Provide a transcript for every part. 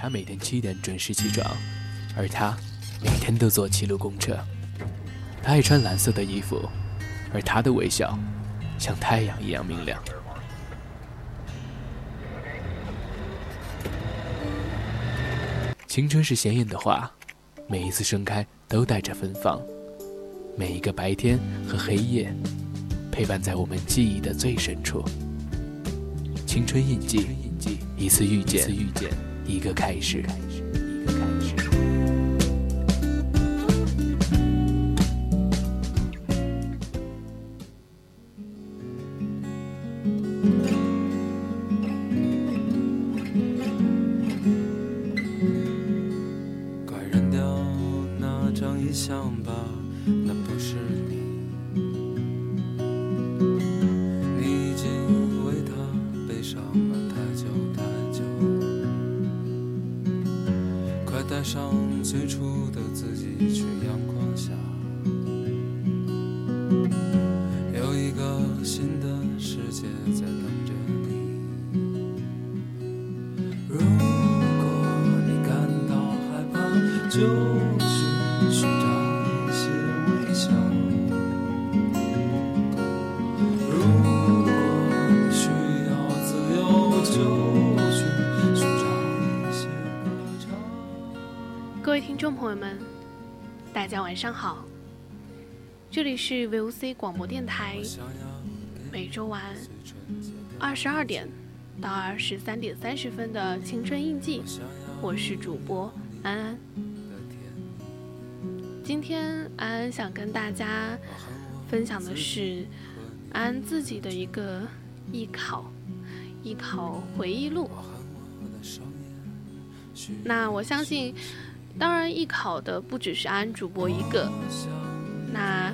他每天七点准时起床，而他每天都坐七路公车。他爱穿蓝色的衣服，而他的微笑像太阳一样明亮。青春是鲜艳的花，每一次盛开都带着芬芳。每一个白天和黑夜，陪伴在我们记忆的最深处。青春印记，一次遇见，一个开始。是 VOC 广播电台，每周晚二十二点到二十三点三十分的青春印记，我是主播安安。今天安安想跟大家分享的是安安自己的一个艺考艺考回忆录。那我相信。当然，艺考的不只是安主播一个，那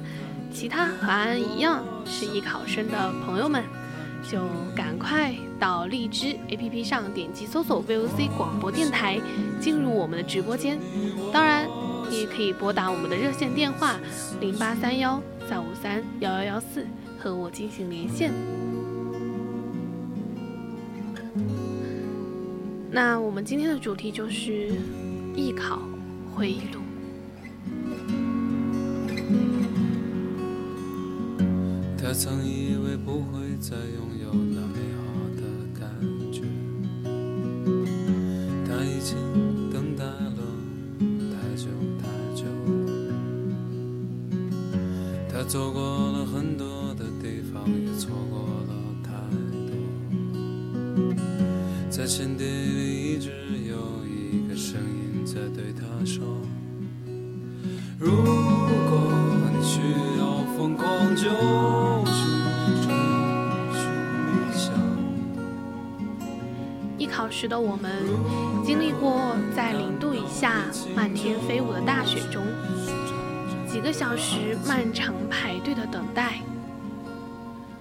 其他和安安一样是艺考生的朋友们，就赶快到荔枝 APP 上点击搜索 VOC 广播电台，进入我们的直播间。当然，你也可以拨打我们的热线电话零八三幺三五三幺幺幺四和我进行连线。那我们今天的主题就是艺考。回忆录。曾以为不会再拥有时的我们，经历过在零度以下漫天飞舞的大雪中，几个小时漫长排队的等待；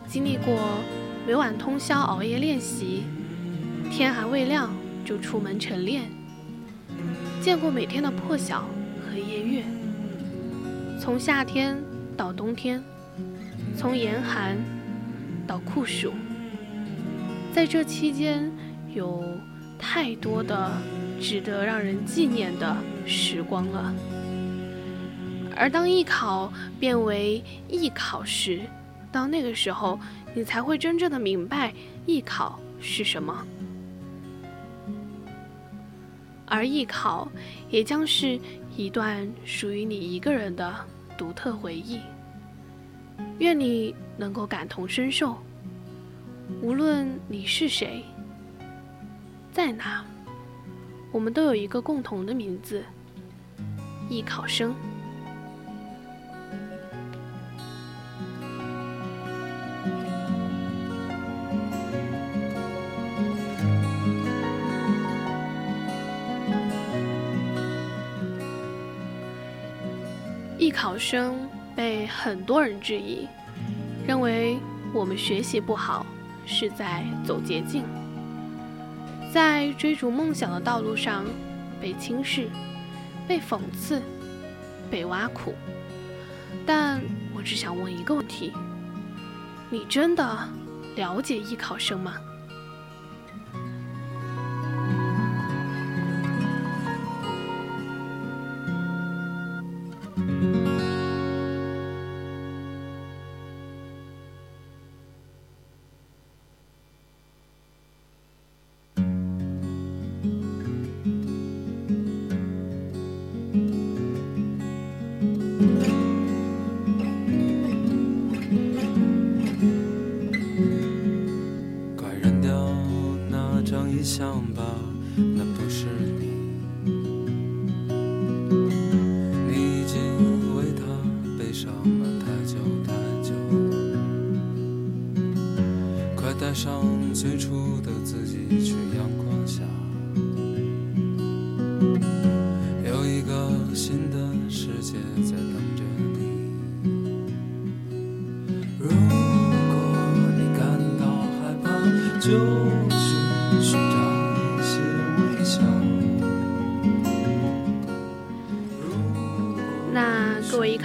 经历过每晚通宵熬夜练习，天还未亮就出门晨练。见过每天的破晓和夜月，从夏天到冬天，从严寒到酷暑，在这期间有太多的值得让人纪念的时光了。而当艺考变为艺考时，到那个时候，你才会真正的明白艺考是什么。而艺考也将是一段属于你一个人的独特回忆。愿你能够感同身受，无论你是谁，在哪，我们都有一个共同的名字——艺考生。艺考生被很多人质疑，认为我们学习不好是在走捷径，在追逐梦想的道路上被轻视、被讽刺、被挖苦。但我只想问一个问题：你真的了解艺考生吗？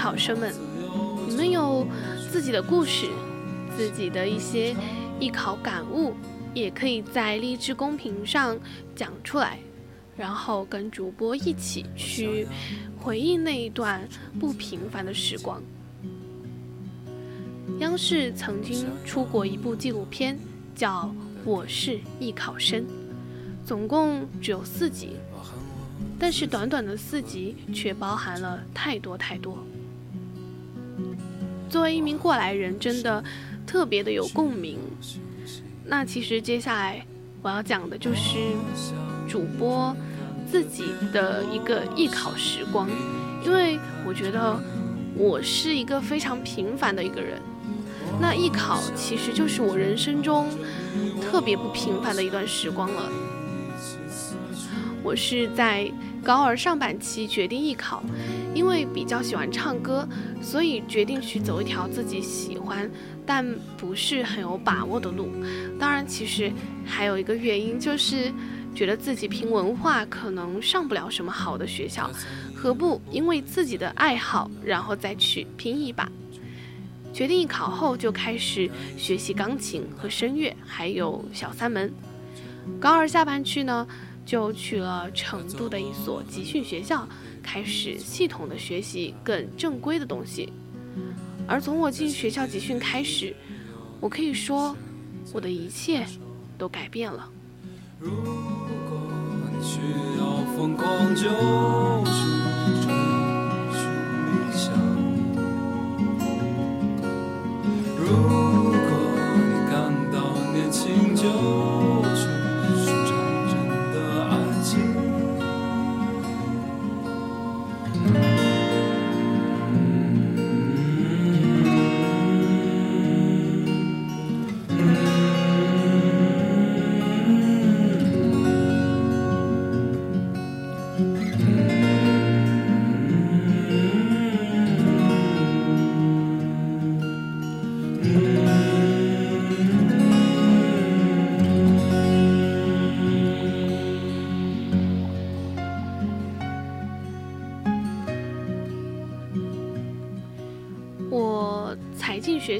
考生们，你们有自己的故事，自己的一些艺考感悟，也可以在励志公屏上讲出来，然后跟主播一起去回忆那一段不平凡的时光。央视曾经出过一部纪录片，叫《我是艺考生》，总共只有四集，但是短短的四集却包含了太多太多。作为一名过来人，真的特别的有共鸣。那其实接下来我要讲的就是主播自己的一个艺考时光，因为我觉得我是一个非常平凡的一个人。那艺考其实就是我人生中特别不平凡的一段时光了。我是在高二上半期决定艺考，因为比较喜欢唱歌，所以决定去走一条自己喜欢但不是很有把握的路。当然，其实还有一个原因就是觉得自己凭文化可能上不了什么好的学校，何不因为自己的爱好，然后再去拼一把？决定艺考后，就开始学习钢琴和声乐，还有小三门。高二下半区呢，就去了成都的一所集训学校，开始系统的学习更正规的东西。而从我进学校集训开始，我可以说，我的一切都改变了。如果你需要疯狂，就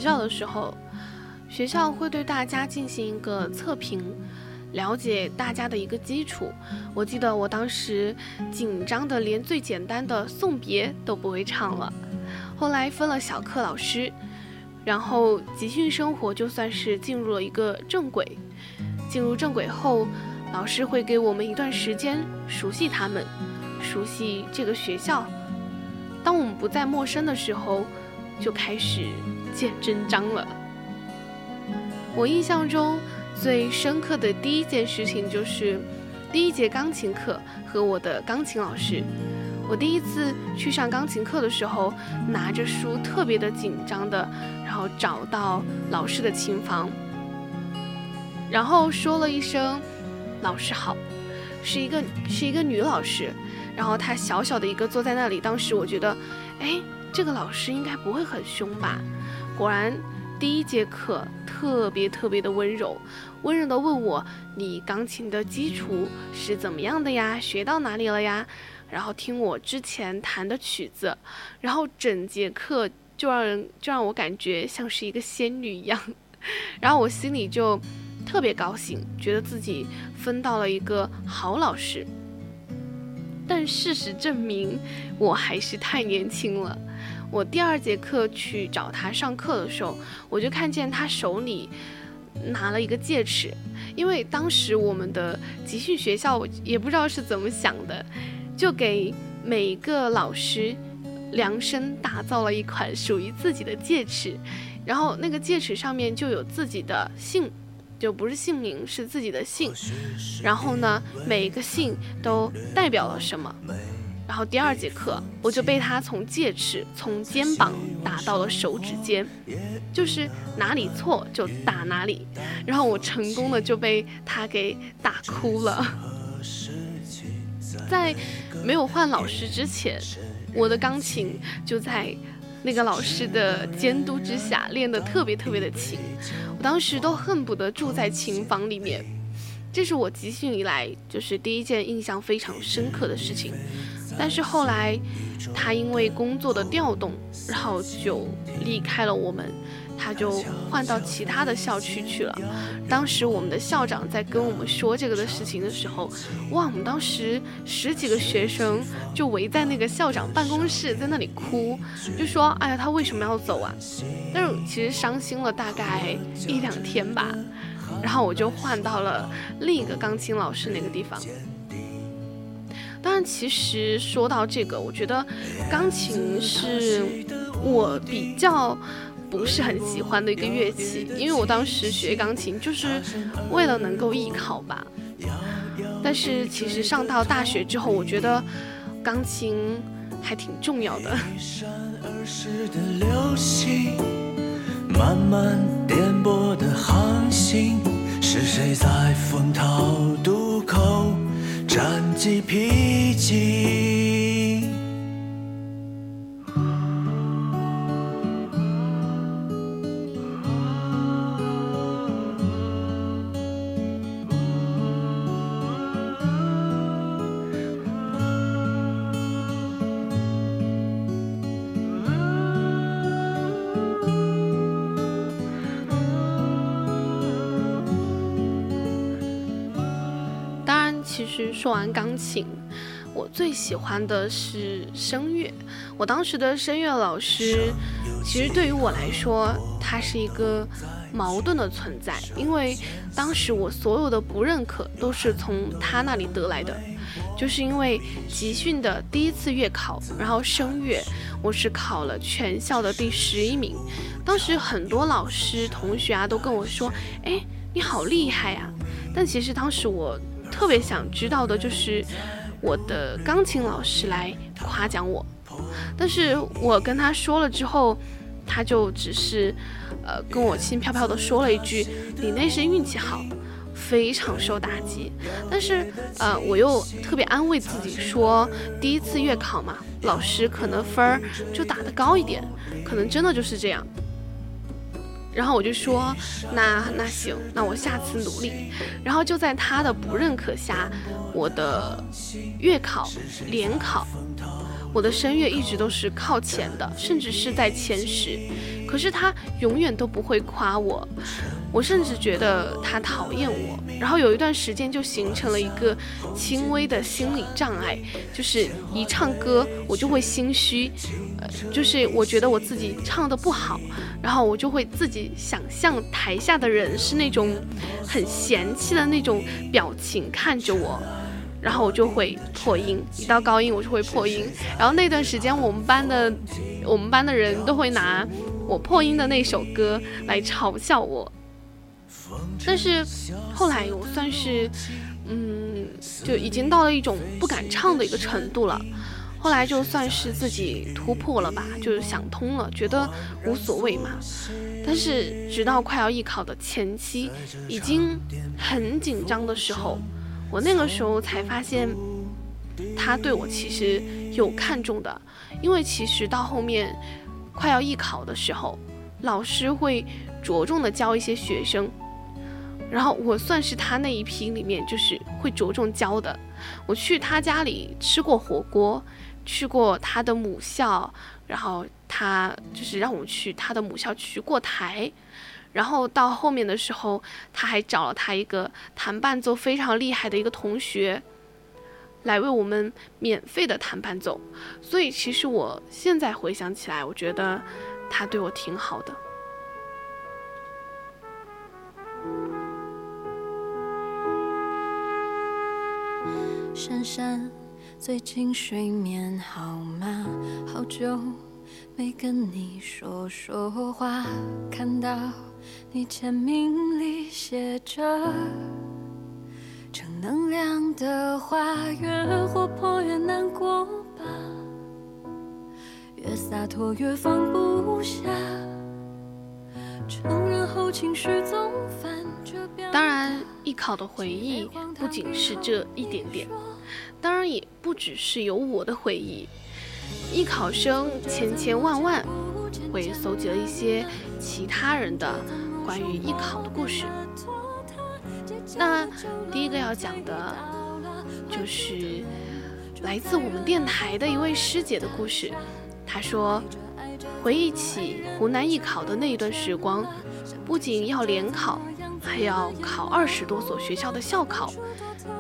校的时候，学校会对大家进行一个测评，了解大家的一个基础。我记得我当时紧张的连最简单的送别都不会唱了。后来分了小课老师，然后集训生活就算是进入了一个正轨。进入正轨后，老师会给我们一段时间熟悉他们，熟悉这个学校。当我们不再陌生的时候，就开始见真章了。我印象中最深刻的第一件事情就是第一节钢琴课和我的钢琴老师。我第一次去上钢琴课的时候，拿着书特别的紧张的，然后找到老师的琴房，然后说了一声“老师好”，是一个是一个女老师，然后她小小的一个坐在那里，当时我觉得，哎。这个老师应该不会很凶吧？果然，第一节课特别特别的温柔，温柔的问我：“你钢琴的基础是怎么样的呀？学到哪里了呀？”然后听我之前弹的曲子，然后整节课就让人就让我感觉像是一个仙女一样，然后我心里就特别高兴，觉得自己分到了一个好老师。但事实证明，我还是太年轻了。我第二节课去找他上课的时候，我就看见他手里拿了一个戒尺，因为当时我们的集训学校也不知道是怎么想的，就给每一个老师量身打造了一款属于自己的戒尺，然后那个戒尺上面就有自己的姓，就不是姓名，是自己的姓，然后呢，每一个姓都代表了什么。然后第二节课，我就被他从戒尺从肩膀打到了手指尖，就是哪里错就打哪里，然后我成功的就被他给打哭了。在没有换老师之前，我的钢琴就在那个老师的监督之下练得特别特别的勤，我当时都恨不得住在琴房里面。这是我集训以来就是第一件印象非常深刻的事情。但是后来，他因为工作的调动，然后就离开了我们。他就换到其他的校区去了。当时我们的校长在跟我们说这个的事情的时候，哇，我们当时十几个学生就围在那个校长办公室，在那里哭，就说：“哎呀，他为什么要走啊？”但是其实伤心了大概一两天吧。然后我就换到了另一个钢琴老师那个地方。当然，其实说到这个，我觉得钢琴是我比较。不是很喜欢的一个乐器，因为我当时学钢琴就是为了能够艺考吧。但是其实上到大学之后，我觉得钢琴还挺重要的。慢慢颠簸的航行，是谁在风涛渡口战绩披荆？说完钢琴，我最喜欢的是声乐。我当时的声乐老师，其实对于我来说，他是一个矛盾的存在，因为当时我所有的不认可都是从他那里得来的。就是因为集训的第一次月考，然后声乐我是考了全校的第十一名。当时很多老师同学啊都跟我说：“哎，你好厉害呀！”但其实当时我。特别想知道的就是我的钢琴老师来夸奖我，但是我跟他说了之后，他就只是，呃，跟我轻飘飘的说了一句：“你那是运气好。”非常受打击。但是，呃，我又特别安慰自己说，第一次月考嘛，老师可能分儿就打得高一点，可能真的就是这样。然后我就说，那那行，那我下次努力。然后就在他的不认可下，我的月考、联考，我的声乐一直都是靠前的，甚至是在前十。可是他永远都不会夸我。我甚至觉得他讨厌我，然后有一段时间就形成了一个轻微的心理障碍，就是一唱歌我就会心虚，呃，就是我觉得我自己唱的不好，然后我就会自己想象台下的人是那种很嫌弃的那种表情看着我，然后我就会破音，一到高音我就会破音，然后那段时间我们班的我们班的人都会拿我破音的那首歌来嘲笑我。但是后来我算是，嗯，就已经到了一种不敢唱的一个程度了。后来就算是自己突破了吧，就是想通了，觉得无所谓嘛。但是直到快要艺考的前期，已经很紧张的时候，我那个时候才发现，他对我其实有看重的。因为其实到后面快要艺考的时候，老师会着重的教一些学生。然后我算是他那一批里面，就是会着重教的。我去他家里吃过火锅，去过他的母校，然后他就是让我去他的母校取过台。然后到后面的时候，他还找了他一个弹伴奏非常厉害的一个同学，来为我们免费的弹伴奏。所以其实我现在回想起来，我觉得他对我挺好的。珊珊，最近睡眠好吗？好久没跟你说说话。看到你签名里写着正能量的话，越活泼越难过吧，越洒脱越放不下。承认后情绪总反着。当然，艺考的回忆不仅是这一点点。当然也不只是有我的回忆，艺考生千千万万，我也搜集了一些其他人的关于艺考的故事。那第一个要讲的，就是来自我们电台的一位师姐的故事。她说，回忆起湖南艺考的那一段时光，不仅要联考，还要考二十多所学校的校考，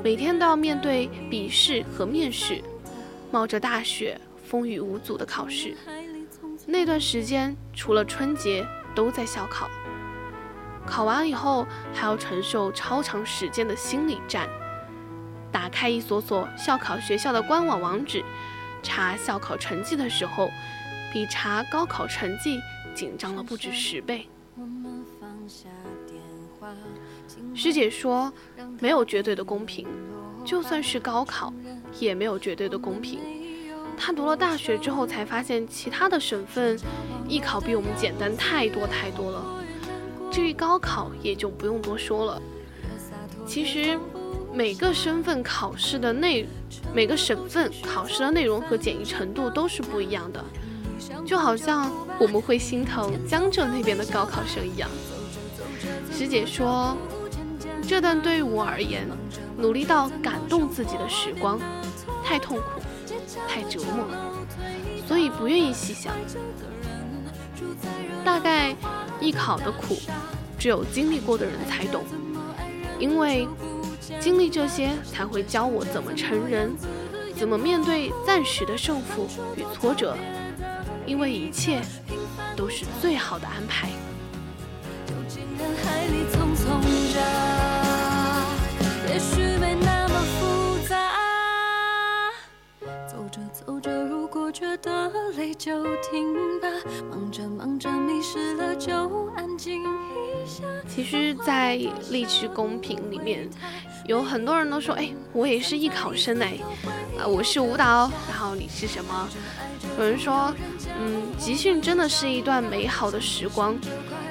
每天都要面对笔试和面试，冒着大雪，风雨无阻的考试。那段时间，除了春节，都在校考。考完以后还要承受超长时间的心理战。打开一所所校考学校的官网网址，查校考成绩的时候，比查高考成绩紧张了不止十倍。师姐说，没有绝对的公平，就算是高考，也没有绝对的公平。她读了大学之后，才发现其他的省份艺考比我们简单太多太多了。至于高考，也就不用多说了。其实，每个身份考试的内，每个省份考试的内容和简易程度都是不一样的。就好像我们会心疼江浙那边的高考生一样。师姐说，这段对于我而言，努力到感动自己的时光，太痛苦，太折磨，所以不愿意细想。大概。艺考的苦，只有经历过的人才懂，因为经历这些，才会教我怎么成人，怎么面对暂时的胜负与挫折，因为一切都是最好的安排。也觉得累就停吧，忙着忙着迷失了就安静一下。其实，在励志公屏里面，有很多人都说：“哎，我也是艺考生哎，啊，我是舞蹈，然后你是什么？”有人说：“嗯，集训真的是一段美好的时光，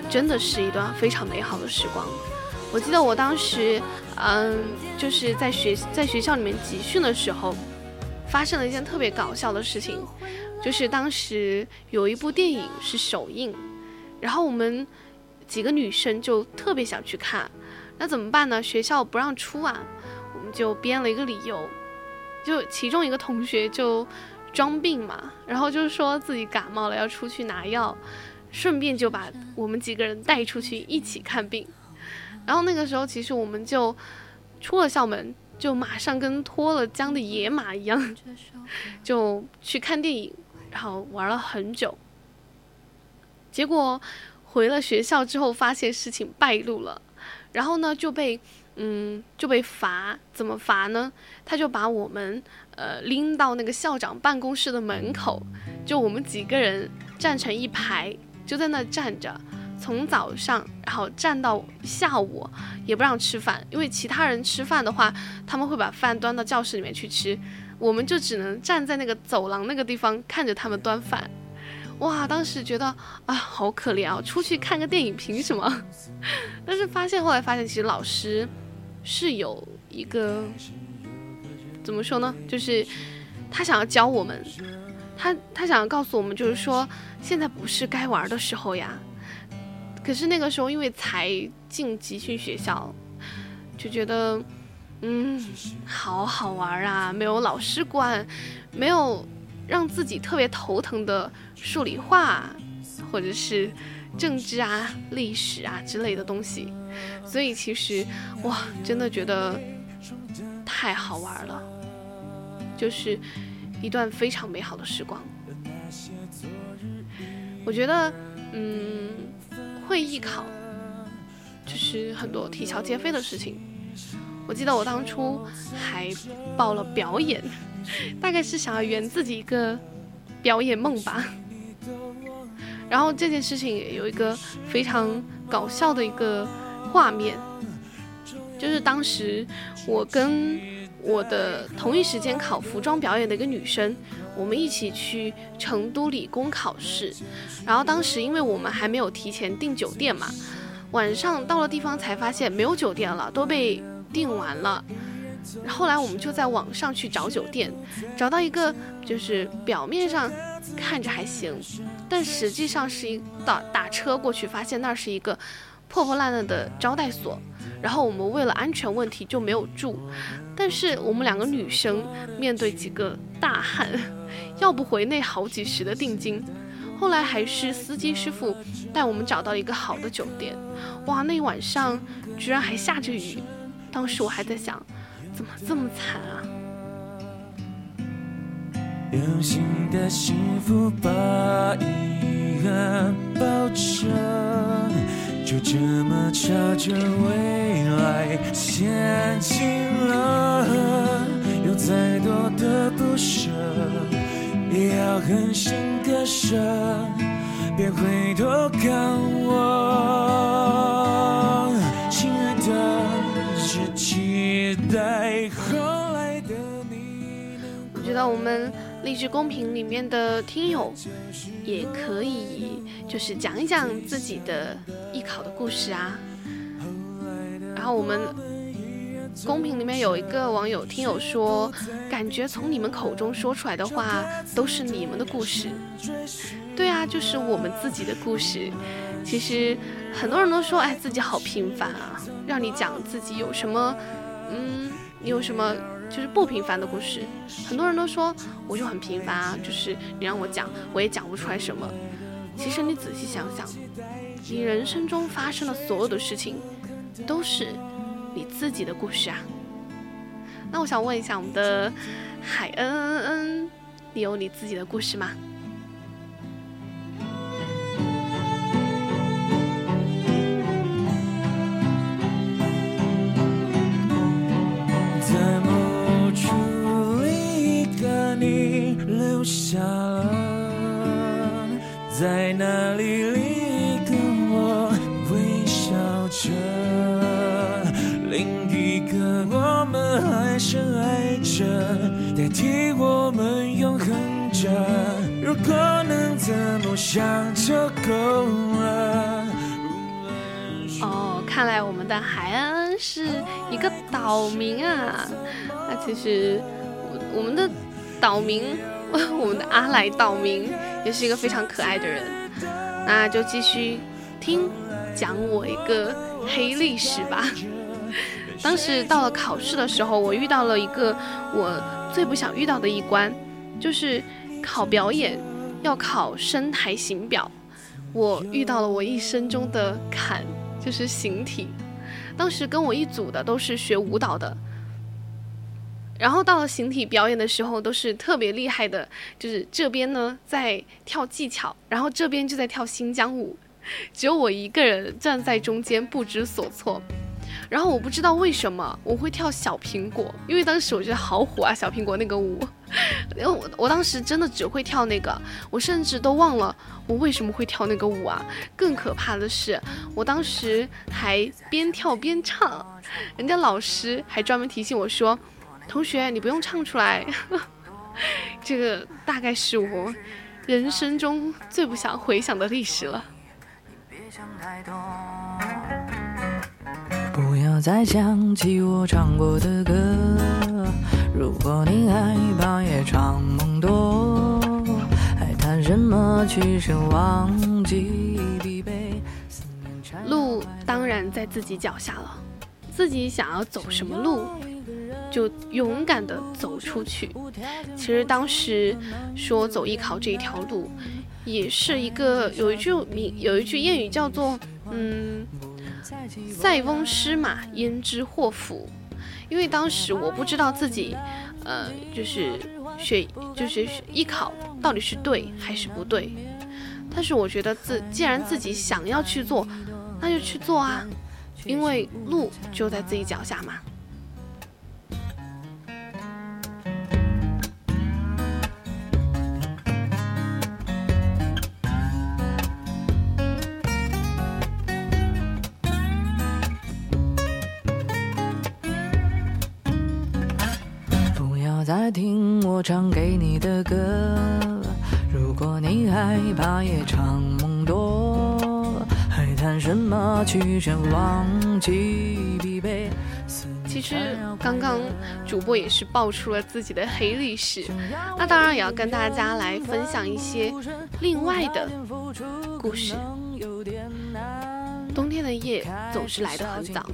真的是一段非常美好的时光。”我记得我当时，嗯，就是在学在学校里面集训的时候。发生了一件特别搞笑的事情，就是当时有一部电影是首映，然后我们几个女生就特别想去看，那怎么办呢？学校不让出啊，我们就编了一个理由，就其中一个同学就装病嘛，然后就说自己感冒了要出去拿药，顺便就把我们几个人带出去一起看病，然后那个时候其实我们就出了校门。就马上跟脱了缰的野马一样，就去看电影，然后玩了很久。结果回了学校之后，发现事情败露了，然后呢就被嗯就被罚，怎么罚呢？他就把我们呃拎到那个校长办公室的门口，就我们几个人站成一排，就在那站着。从早上，然后站到下午，也不让吃饭，因为其他人吃饭的话，他们会把饭端到教室里面去吃，我们就只能站在那个走廊那个地方看着他们端饭。哇，当时觉得啊，好可怜啊，出去看个电影凭什么？但是发现后来发现，其实老师是有一个怎么说呢？就是他想要教我们，他他想要告诉我们，就是说现在不是该玩的时候呀。可是那个时候，因为才进集训学校，就觉得，嗯，好好玩啊！没有老师管，没有让自己特别头疼的数理化，或者是政治啊、历史啊之类的东西，所以其实，哇，真的觉得太好玩了，就是一段非常美好的时光。我觉得，嗯。会艺考，就是很多啼笑皆非的事情。我记得我当初还报了表演，大概是想要圆自己一个表演梦吧。然后这件事情也有一个非常搞笑的一个画面，就是当时我跟我的同一时间考服装表演的一个女生。我们一起去成都理工考试，然后当时因为我们还没有提前订酒店嘛，晚上到了地方才发现没有酒店了，都被订完了。后来我们就在网上去找酒店，找到一个就是表面上看着还行，但实际上是一打打车过去，发现那是一个破破烂烂的招待所。然后我们为了安全问题就没有住，但是我们两个女生面对几个大汉，要不回那好几十的定金。后来还是司机师傅带我们找到一个好的酒店。哇，那晚上居然还下着雨，当时我还在想，怎么这么惨啊？有新的幸福把遗憾抱着，就这么朝着未来前进了。有再多的不舍，也要狠心割舍，别回头看我，亲爱的，只期待后来的你。我觉得我们励志公屏里面的听友也可以，就是讲一讲自己的艺考的故事啊。然后我们公屏里面有一个网友听友说，感觉从你们口中说出来的话都是你们的故事。对啊，就是我们自己的故事。其实很多人都说，哎，自己好平凡啊，让你讲自己有什么，嗯，你有什么就是不平凡的故事。很多人都说我就很平凡啊，就是你让我讲，我也讲不出来什么。其实你仔细想想，你人生中发生的所有的事情，都是你自己的故事啊。那我想问一下我们的海恩恩恩，你有你自己的故事吗？在某处一个你留下了，在那里着，代替我们永恒着。如果能这么想就够了。哦，看来我们的海恩恩是一个岛民啊。那其实我我们的岛民，我们的阿来岛民也是一个非常可爱的人。那就继续听讲我一个黑历史吧。当时到了考试的时候，我遇到了一个我最不想遇到的一关，就是考表演要考声台形表。我遇到了我一生中的坎，就是形体。当时跟我一组的都是学舞蹈的，然后到了形体表演的时候，都是特别厉害的，就是这边呢在跳技巧，然后这边就在跳新疆舞，只有我一个人站在中间不知所措。然后我不知道为什么我会跳小苹果，因为当时我觉得好火啊，小苹果那个舞。因为我我当时真的只会跳那个，我甚至都忘了我为什么会跳那个舞啊。更可怕的是，我当时还边跳边唱，人家老师还专门提醒我说：“同学，你不用唱出来。”这个大概是我人生中最不想回想的历史了。别想太多。不要再想起我唱过的歌。如果你害怕夜长梦多，还谈什么去生忘记疲惫？路当然在自己脚下了，自己想要走什么路，就勇敢的走出去。其实当时说走艺考这一条路，也是一个有一句名有一句谚语叫做嗯，塞翁失马焉知祸福。因为当时我不知道自己，呃，就是学就是艺考到底是对还是不对，但是我觉得自既然自己想要去做，那就去做啊，因为路就在自己脚下嘛。听我唱给你的歌。如果你害怕夜长梦多，还谈什么去生忘记疲惫？其实刚刚主播也是爆出了自己的黑历史，那当然也要跟大家来分享一些另外的故事。冬天的夜总是来得很早，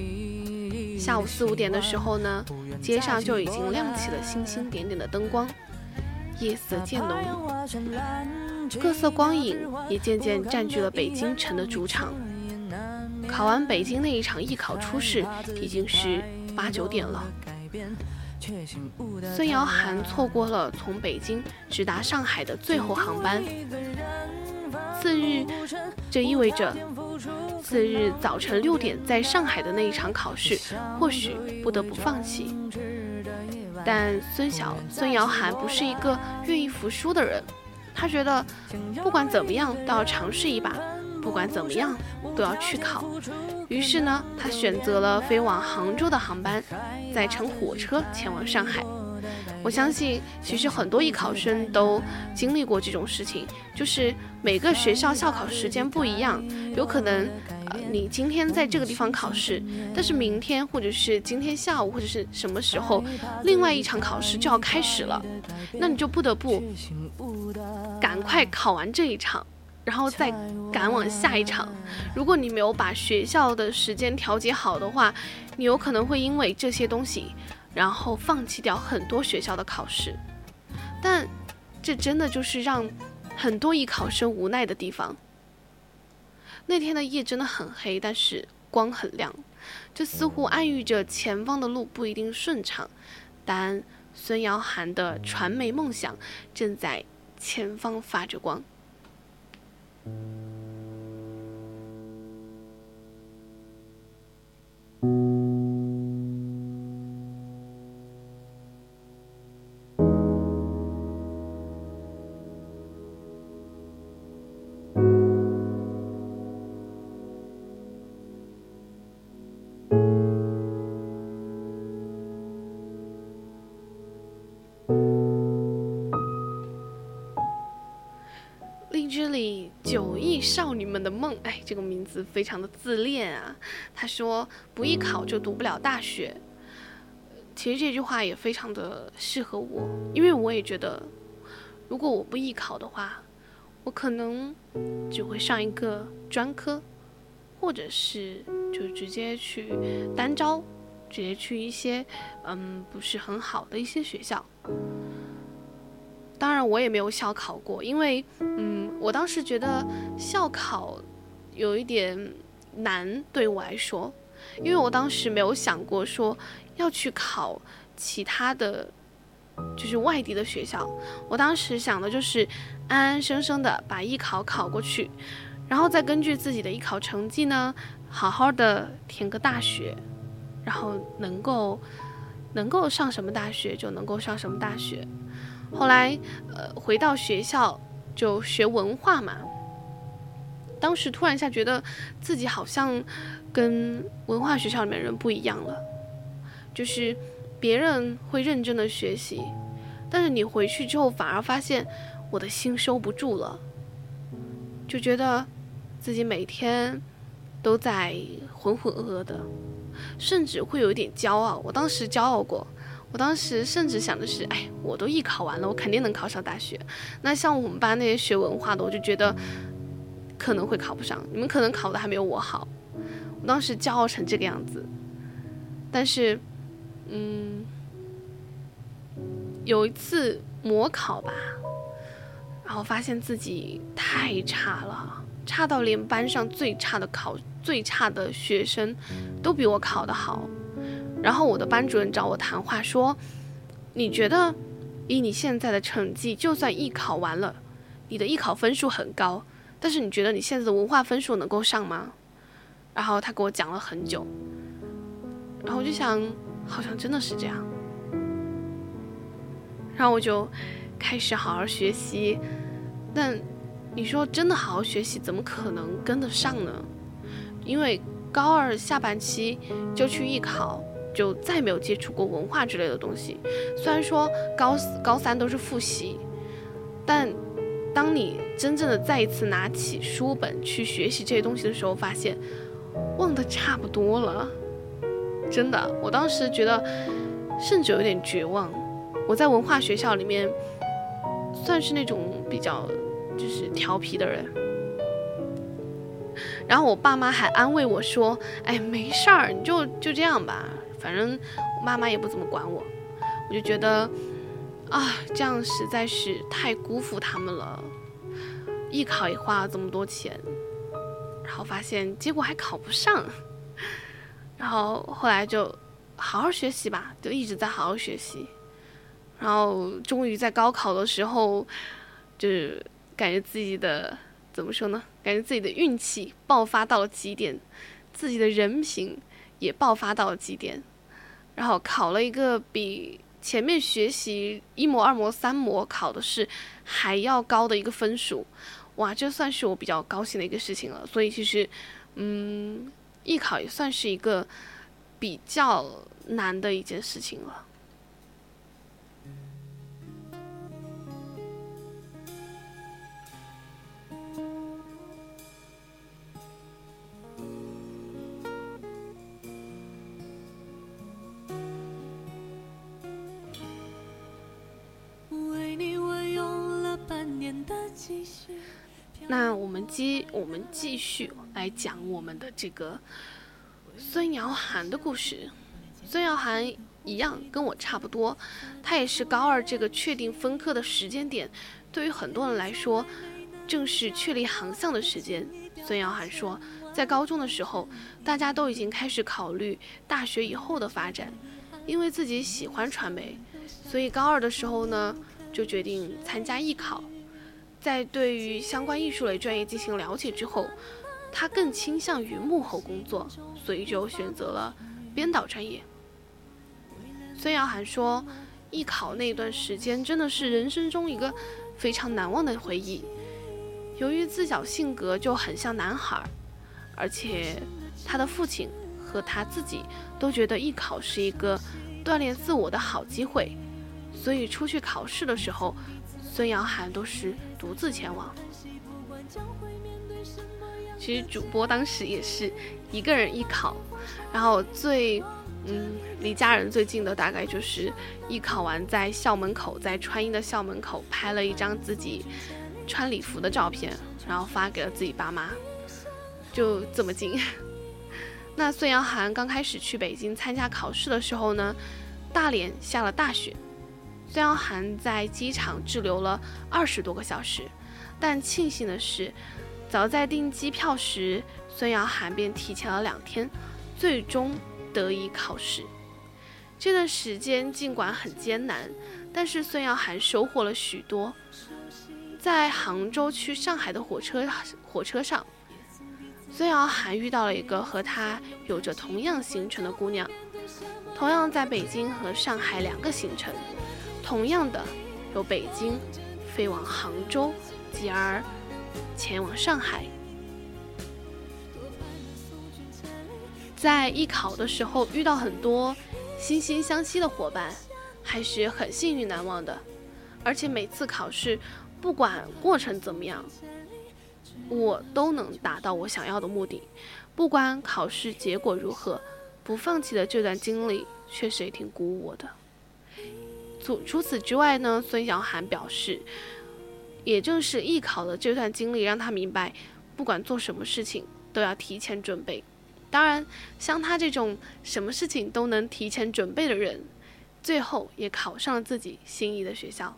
下午四五点的时候呢，街上就已经亮起了星星点点的灯光，夜色渐浓，各色光影也渐渐占据了北京城的主场。考完北京那一场艺考初试，已经是八九点了。孙瑶涵错过了从北京直达上海的最后航班。次日，这意味着次日早晨六点在上海的那一场考试，或许不得不放弃。但孙晓孙瑶涵不是一个愿意服输的人，他觉得不管怎么样都要尝试一把，不管怎么样都要去考。于是呢，他选择了飞往杭州的航班，再乘火车前往上海。我相信，其实很多艺考生都经历过这种事情，就是每个学校校考时间不一样，有可能，呃，你今天在这个地方考试，但是明天或者是今天下午或者是什么时候，另外一场考试就要开始了，那你就不得不赶快考完这一场，然后再赶往下一场。如果你没有把学校的时间调节好的话，你有可能会因为这些东西。然后放弃掉很多学校的考试，但这真的就是让很多艺考生无奈的地方。那天的夜真的很黑，但是光很亮，这似乎暗喻着前方的路不一定顺畅，但孙瑶涵的传媒梦想正在前方发着光。子非常的自恋啊。他说不艺考就读不了大学。其实这句话也非常的适合我，因为我也觉得，如果我不艺考的话，我可能只会上一个专科，或者是就直接去单招，直接去一些嗯不是很好的一些学校。当然我也没有校考过，因为嗯。我当时觉得校考有一点难，对我来说，因为我当时没有想过说要去考其他的，就是外地的学校。我当时想的就是安安生生的把艺考考过去，然后再根据自己的艺考成绩呢，好好的填个大学，然后能够能够上什么大学就能够上什么大学。后来，呃，回到学校。就学文化嘛，当时突然一下觉得自己好像跟文化学校里面人不一样了，就是别人会认真的学习，但是你回去之后反而发现我的心收不住了，就觉得自己每天都在浑浑噩噩的，甚至会有一点骄傲。我当时骄傲过。我当时甚至想的是，哎，我都艺考完了，我肯定能考上大学。那像我们班那些学文化的，我就觉得可能会考不上。你们可能考的还没有我好。我当时骄傲成这个样子。但是，嗯，有一次模考吧，然后发现自己太差了，差到连班上最差的考最差的学生都比我考得好。然后我的班主任找我谈话说：“你觉得，以你现在的成绩，就算艺考完了，你的艺考分数很高，但是你觉得你现在的文化分数能够上吗？”然后他给我讲了很久，然后我就想，好像真的是这样。然后我就开始好好学习，但你说真的好好学习，怎么可能跟得上呢？因为高二下半期就去艺考。就再没有接触过文化之类的东西。虽然说高高三都是复习，但当你真正的再一次拿起书本去学习这些东西的时候，发现忘得差不多了。真的，我当时觉得甚至有点绝望。我在文化学校里面算是那种比较就是调皮的人，然后我爸妈还安慰我说：“哎，没事儿，你就就这样吧，反正我妈妈也不怎么管我。”我就觉得啊，这样实在是太辜负他们了。艺考也花了这么多钱，然后发现结果还考不上，然后后来就好好学习吧，就一直在好好学习。然后终于在高考的时候，就是感觉自己的怎么说呢？感觉自己的运气爆发到了极点，自己的人品也爆发到了极点，然后考了一个比前面学习一模、二模、三模考的是还要高的一个分数，哇，这算是我比较高兴的一个事情了。所以其实，嗯，艺考也算是一个比较难的一件事情了。那我们继我们继续来讲我们的这个孙瑶涵的故事。孙瑶涵一样跟我差不多，他也是高二这个确定分科的时间点，对于很多人来说，正是确立航向的时间。孙瑶涵说，在高中的时候，大家都已经开始考虑大学以后的发展，因为自己喜欢传媒，所以高二的时候呢，就决定参加艺考。在对于相关艺术类专业进行了解之后，他更倾向于幕后工作，所以就选择了编导专业。孙瑶涵说，艺考那段时间真的是人生中一个非常难忘的回忆。由于自小性格就很像男孩，而且他的父亲和他自己都觉得艺考是一个锻炼自我的好机会，所以出去考试的时候，孙杨涵都是。独自前往。其实主播当时也是一个人艺考，然后最嗯离家人最近的大概就是艺考完在校门口，在川音的校门口拍了一张自己穿礼服的照片，然后发给了自己爸妈，就这么近。那孙杨涵刚开始去北京参加考试的时候呢，大连下了大雪。孙耀涵在机场滞留了二十多个小时，但庆幸的是，早在订机票时，孙耀涵便提前了两天，最终得以考试。这段时间尽管很艰难，但是孙耀涵收获了许多。在杭州去上海的火车火车上，孙耀涵遇到了一个和他有着同样行程的姑娘，同样在北京和上海两个行程。同样的，由北京飞往杭州，继而前往上海。在艺考的时候遇到很多惺惺相惜的伙伴，还是很幸运难忘的。而且每次考试，不管过程怎么样，我都能达到我想要的目的。不管考试结果如何，不放弃的这段经历，确实也挺鼓舞我的。除除此之外呢，孙晓涵表示，也正是艺考的这段经历，让他明白，不管做什么事情都要提前准备。当然，像他这种什么事情都能提前准备的人，最后也考上了自己心仪的学校。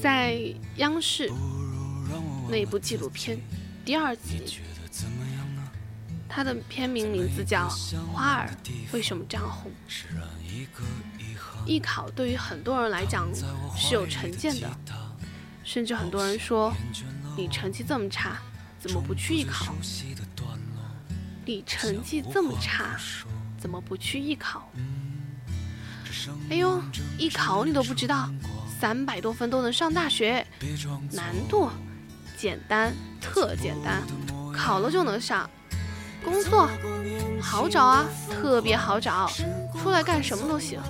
在央视那部纪录片第二集，它的片名名字叫《花儿为什么这样红》。艺考对于很多人来讲是有成见的，甚至很多人说你成绩这么差，怎么不去艺考？你成绩这么差，怎么不去艺考？哎呦，艺考你都不知道，三百多分都能上大学，难度简单，特简单，考了就能上。工作好找啊，特别好找，出来干什么都行。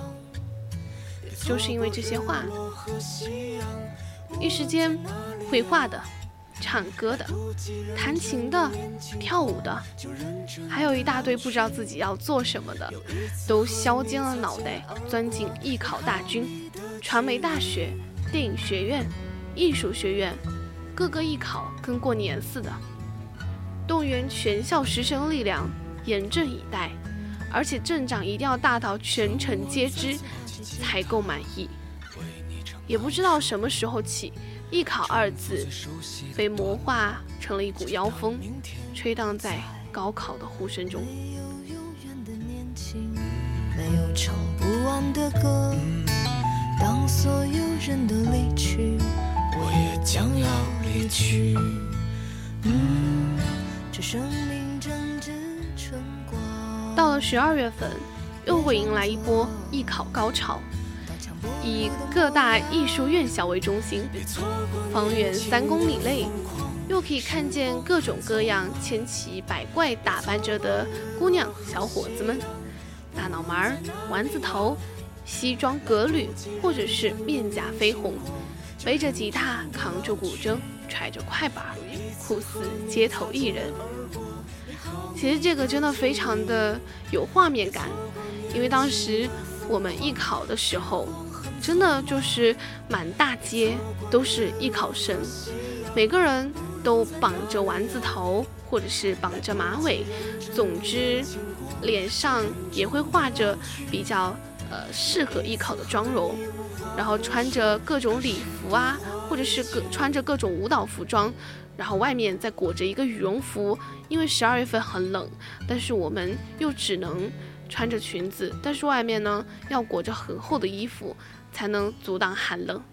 就是因为这些话，一时间，绘画的、唱歌的、弹琴的、跳舞的，还有一大堆不知道自己要做什么的，都削尖了脑袋钻进艺考大军。传媒大学、电影学院、艺术学院，各个艺考跟过年似的，动员全校师生力量，严阵以待，而且阵仗一定要大到全城皆知。才够满意，也不知道什么时候起，“艺考”二字被魔化成了一股妖风，吹荡在高考的呼声中。没有唱不完的歌，当所有人都离去，我也将要离去。嗯，这生命正值春光。到了十二月份。又会迎来一波艺考高潮，以各大艺术院校为中心，方圆三公里内，又可以看见各种各样千奇百怪打扮着的姑娘小伙子们，大脑门儿、丸子头、西装革履，或者是面颊绯红，背着吉他，扛着古筝，揣着快板，酷似街头艺人。其实这个真的非常的有画面感。因为当时我们艺考的时候，真的就是满大街都是艺考生，每个人都绑着丸子头，或者是绑着马尾，总之脸上也会画着比较呃适合艺考的妆容，然后穿着各种礼服啊，或者是各穿着各种舞蹈服装，然后外面再裹着一个羽绒服，因为十二月份很冷，但是我们又只能。穿着裙子，但是外面呢要裹着很厚的衣服，才能阻挡寒冷。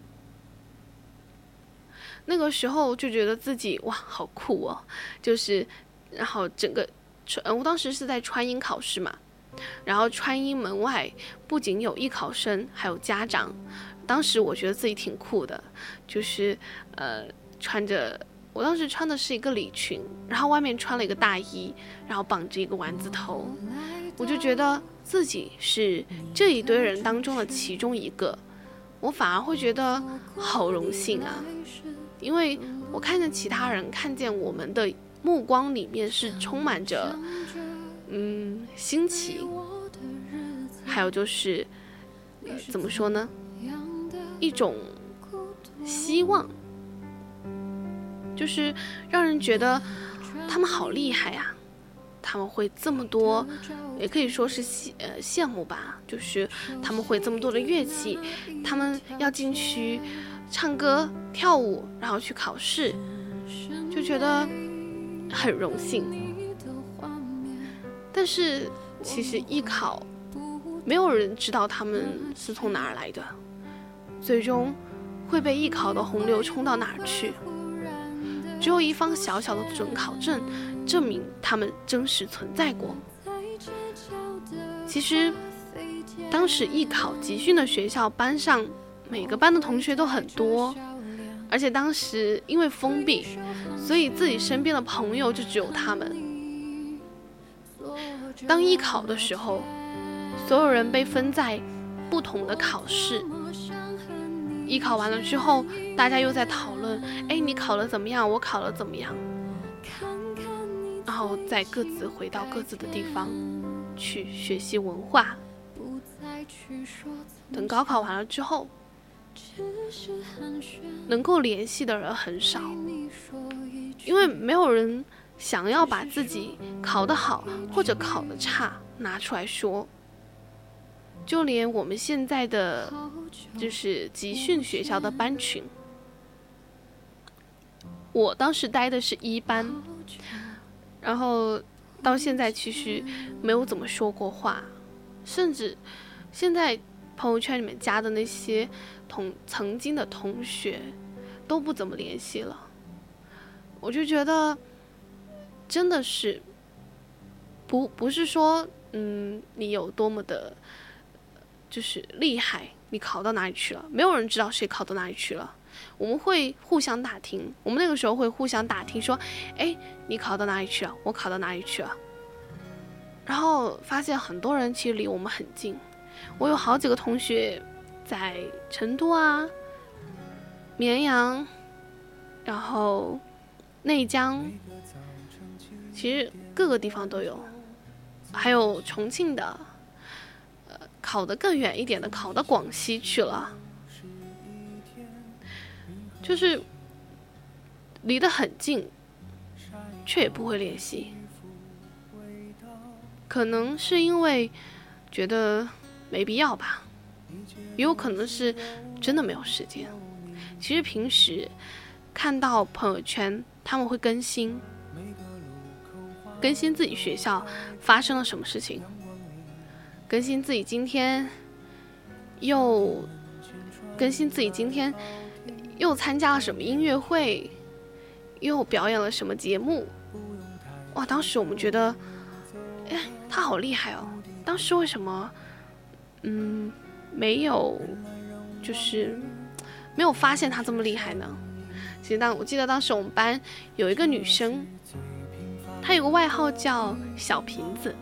那个时候就觉得自己哇，好酷哦！就是，然后整个川，我当时是在川音考试嘛，然后川音门外不仅有艺考生，还有家长。当时我觉得自己挺酷的，就是呃，穿着，我当时穿的是一个礼裙，然后外面穿了一个大衣，然后绑着一个丸子头。我就觉得自己是这一堆人当中的其中一个，我反而会觉得好荣幸啊，因为我看见其他人看见我们的目光里面是充满着，嗯，新奇，还有就是，怎么说呢，一种希望，就是让人觉得他们好厉害呀。他们会这么多，也可以说是羡呃羡慕吧，就是他们会这么多的乐器，他们要进去唱歌跳舞，然后去考试，就觉得很荣幸。但是其实艺考，没有人知道他们是从哪儿来的，最终会被艺考的洪流冲到哪儿去？只有一方小小的准考证。证明他们真实存在过。其实，当时艺考集训的学校，班上每个班的同学都很多，而且当时因为封闭，所以自己身边的朋友就只有他们。当艺考的时候，所有人被分在不同的考试。艺考完了之后，大家又在讨论：哎，你考了怎么样？我考了怎么样？然后再各自回到各自的地方去学习文化。等高考完了之后，能够联系的人很少，因为没有人想要把自己考得好或者考得差拿出来说。就连我们现在的就是集训学校的班群，我当时待的是一班。然后到现在其实没有怎么说过话，甚至现在朋友圈里面加的那些同曾经的同学都不怎么联系了。我就觉得真的是不不是说嗯你有多么的，就是厉害，你考到哪里去了？没有人知道谁考到哪里去了。我们会互相打听，我们那个时候会互相打听，说，哎，你考到哪里去了？我考到哪里去了？然后发现很多人其实离我们很近，我有好几个同学在成都啊、绵阳，然后内江，其实各个地方都有，还有重庆的，呃，考得更远一点的，考到广西去了。就是离得很近，却也不会联系。可能是因为觉得没必要吧，也有可能是真的没有时间。其实平时看到朋友圈，他们会更新，更新自己学校发生了什么事情，更新自己今天又更新自己今天。又参加了什么音乐会，又表演了什么节目？哇！当时我们觉得，哎，他好厉害哦！当时为什么，嗯，没有，就是没有发现他这么厉害呢？其实当我记得当时我们班有一个女生，她有个外号叫小瓶子。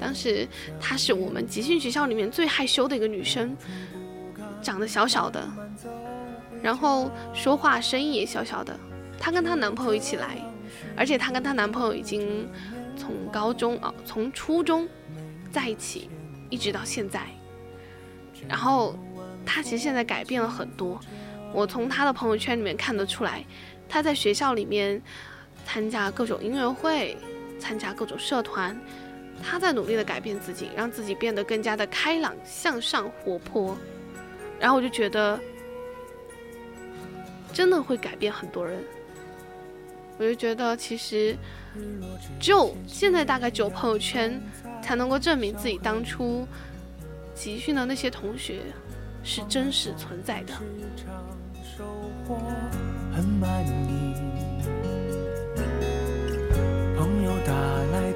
当时她是我们集训学校里面最害羞的一个女生，长得小小的。然后说话声音也小小的，她跟她男朋友一起来，而且她跟她男朋友已经从高中啊，从初中在一起，一直到现在。然后她其实现在改变了很多，我从她的朋友圈里面看得出来，她在学校里面参加各种音乐会，参加各种社团，他在努力的改变自己，让自己变得更加的开朗、向上、活泼。然后我就觉得。真的会改变很多人，我就觉得其实，只有现在大概只有朋友圈才能够证明自己当初集训的那些同学是真实存在的。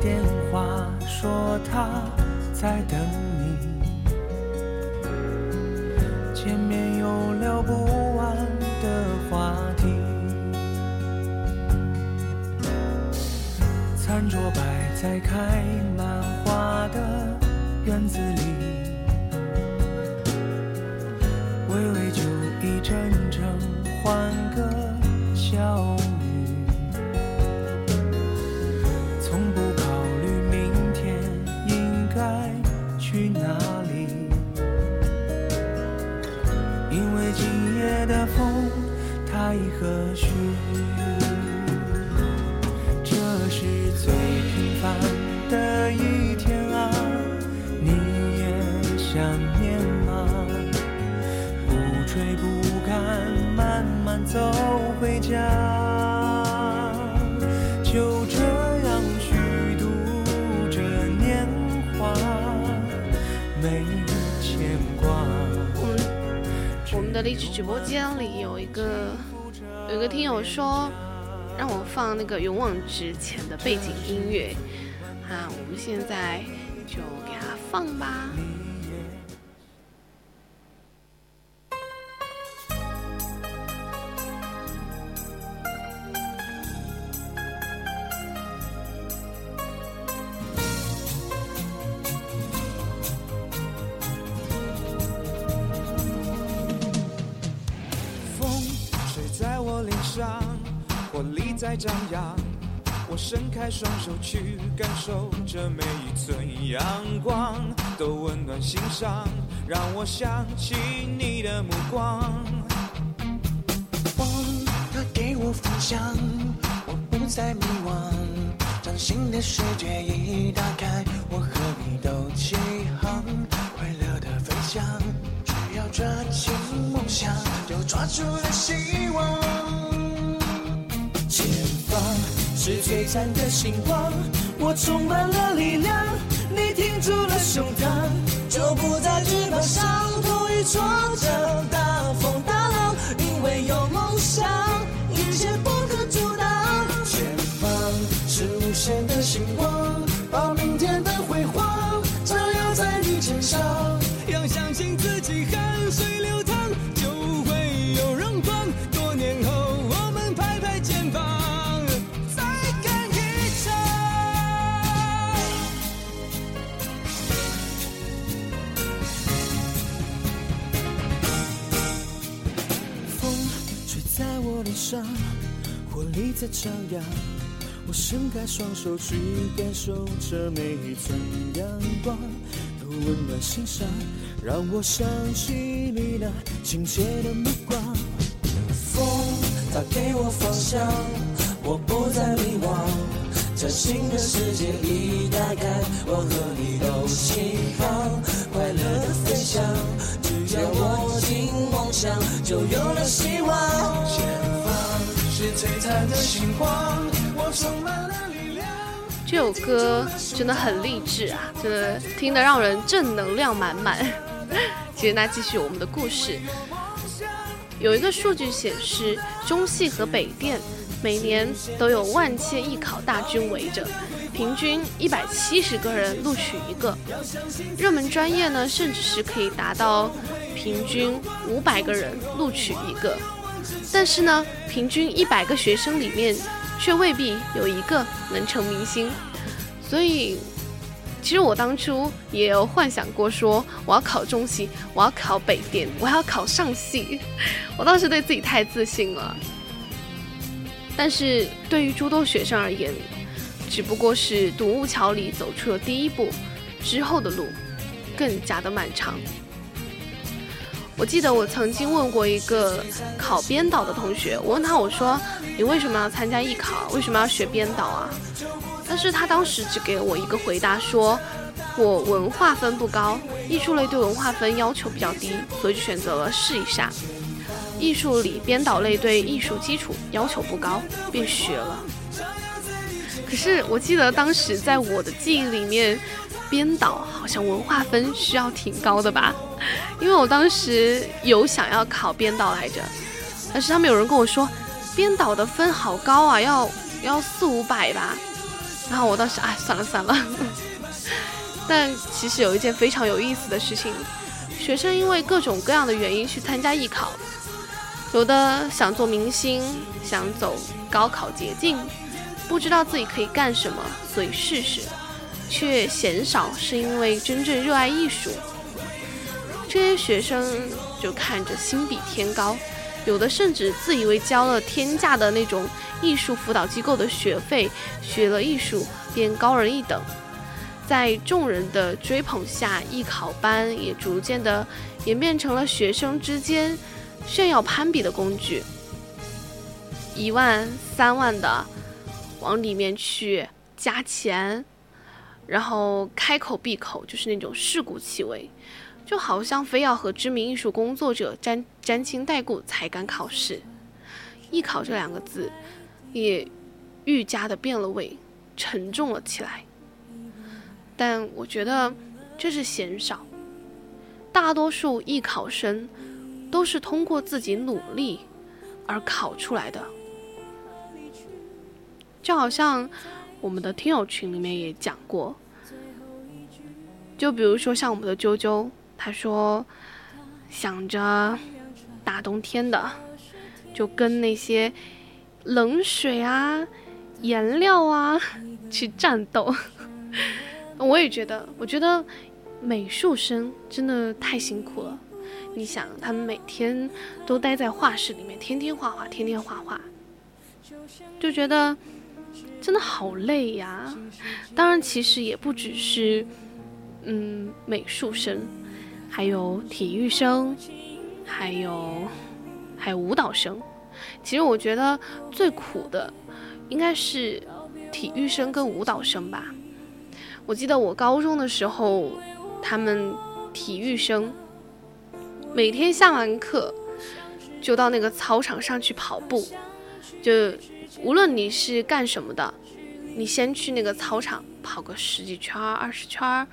电话说他在等你，见面有聊不完。的话题，餐桌摆在开满花的院子里，微微酒意阵阵，欢歌笑。哪里，因为今夜的风。太和煦，这是最平凡的一天啊，你也想念吗？不追不赶，慢慢走回家，的荔枝直播间里有一个。有一个听友说，让我放那个勇往直前的背景音乐，啊，我们现在就给他放吧。伸开双手去感受这每一寸阳光，都温暖心上，让我想起你的目光。光，它给我方向，我不再迷惘，崭新的世界一打开，我和你都起航，快乐的飞翔，只要抓紧梦想，就抓住了希望。前方是璀璨的星光，我充满了力量。你挺住了胸膛，就不再惧怕伤痛与创伤。大风大浪，因为有梦想，一切不可阻挡。前方是无限的星光，把明天的辉煌照耀在你肩上。要相信自己，上，活力在张扬。我伸开双手去感受这每一寸阳光，都温暖心上，让我想起你那亲切的目光。风，它给我方向，我不再迷惘。崭新的世界已打开，我和你都起航，快乐的飞翔。只要握紧梦想，就有了希望。是璀璨的星光，我充满了力量。这首歌真的很励志啊，真的听得让人正能量满满。其实那继续我们的故事，有一个数据显示，中戏和北电每年都有万千艺考大军围着，平均一百七十个人录取一个。热门专业呢，甚至是可以达到平均五百个人录取一个。但是呢，平均一百个学生里面，却未必有一个能成明星。所以，其实我当初也有幻想过，说我要考中戏，我要考北电，我要考上戏。我当时对自己太自信了。但是对于诸多学生而言，只不过是独木桥里走出了第一步，之后的路更加的漫长。我记得我曾经问过一个考编导的同学，我问他我说：“你为什么要参加艺考？为什么要学编导啊？”但是他当时只给我一个回答，说：“我文化分不高，艺术类对文化分要求比较低，所以就选择了试一下。艺术里编导类对艺术基础要求不高，便学了。”可是我记得当时在我的记忆里面，编导好像文化分需要挺高的吧？因为我当时有想要考编导来着，但是他们有人跟我说，编导的分好高啊，要要四五百吧。然后我当时哎，算了算了。但其实有一件非常有意思的事情，学生因为各种各样的原因去参加艺考，有的想做明星，想走高考捷径，不知道自己可以干什么，所以试试，却鲜少是因为真正热爱艺术。这些学生就看着心比天高，有的甚至自以为交了天价的那种艺术辅导机构的学费，学了艺术便高人一等。在众人的追捧下，艺考班也逐渐的演变成了学生之间炫耀攀比的工具。一万、三万的往里面去加钱，然后开口闭口就是那种世故气味。就好像非要和知名艺术工作者沾沾亲带故才敢考试，艺考这两个字也愈加的变了味，沉重了起来。但我觉得这是嫌少，大多数艺考生都是通过自己努力而考出来的，就好像我们的听友群里面也讲过，就比如说像我们的啾啾。他说：“想着大冬天的，就跟那些冷水啊、颜料啊 去战斗。”我也觉得，我觉得美术生真的太辛苦了。你想，他们每天都待在画室里面，天天画画，天天画画，就觉得真的好累呀。当然，其实也不只是嗯美术生。还有体育生，还有还有舞蹈生。其实我觉得最苦的应该是体育生跟舞蹈生吧。我记得我高中的时候，他们体育生每天下完课就到那个操场上去跑步，就无论你是干什么的，你先去那个操场跑个十几圈、二十圈，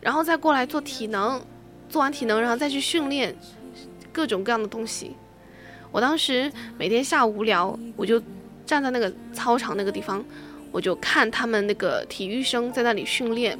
然后再过来做体能，做完体能，然后再去训练各种各样的东西。我当时每天下午无聊，我就站在那个操场那个地方，我就看他们那个体育生在那里训练。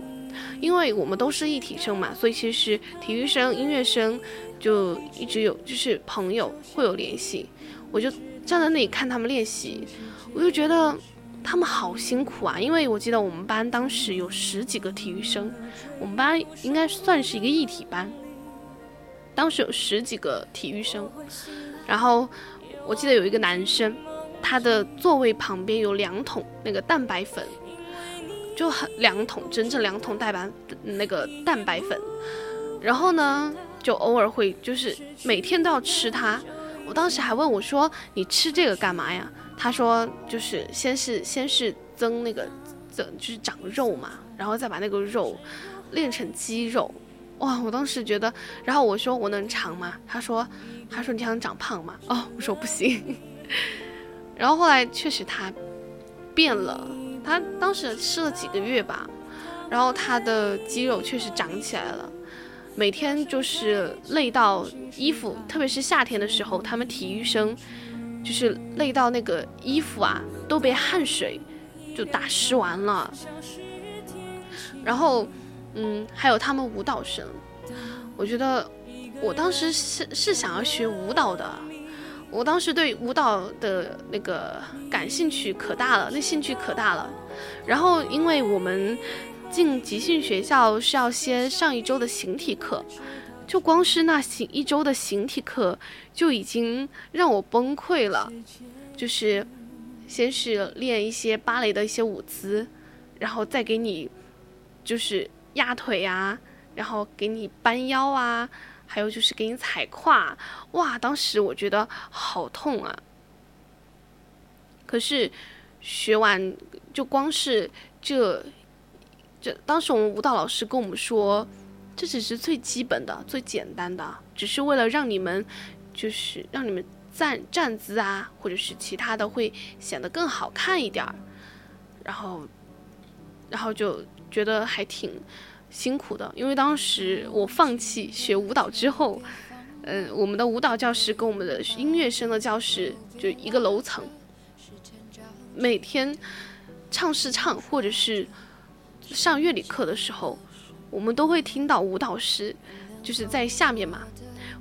因为我们都是一体生嘛，所以其实体育生、音乐生就一直有就是朋友会有联系。我就站在那里看他们练习，我就觉得他们好辛苦啊。因为我记得我们班当时有十几个体育生，我们班应该算是一个一体班，当时有十几个体育生。然后我记得有一个男生，他的座位旁边有两桶那个蛋白粉。就很两桶，整整两桶蛋白那个蛋白粉，然后呢，就偶尔会就是每天都要吃它。我当时还问我说：“你吃这个干嘛呀？”他说：“就是先是先是增那个增就是长肉嘛，然后再把那个肉练成肌肉。”哇！我当时觉得，然后我说：“我能长吗？”他说：“他说你想长胖吗？”哦，我说不行。然后后来确实他变了。他当时吃了几个月吧，然后他的肌肉确实长起来了，每天就是累到衣服，特别是夏天的时候，他们体育生就是累到那个衣服啊都被汗水就打湿完了。然后，嗯，还有他们舞蹈生，我觉得我当时是是想要学舞蹈的。我当时对舞蹈的那个感兴趣可大了，那兴趣可大了。然后，因为我们进集训学校是要先上一周的形体课，就光是那形一周的形体课就已经让我崩溃了。就是先是练一些芭蕾的一些舞姿，然后再给你就是压腿啊，然后给你扳腰啊。还有就是给你踩胯，哇！当时我觉得好痛啊。可是学完就光是这这，当时我们舞蹈老师跟我们说，这只是最基本的、最简单的，只是为了让你们就是让你们站站姿啊，或者是其他的会显得更好看一点儿。然后，然后就觉得还挺。辛苦的，因为当时我放弃学舞蹈之后，嗯，我们的舞蹈教室跟我们的音乐生的教室就一个楼层，每天唱是唱，或者是上乐理课的时候，我们都会听到舞蹈师就是在下面嘛，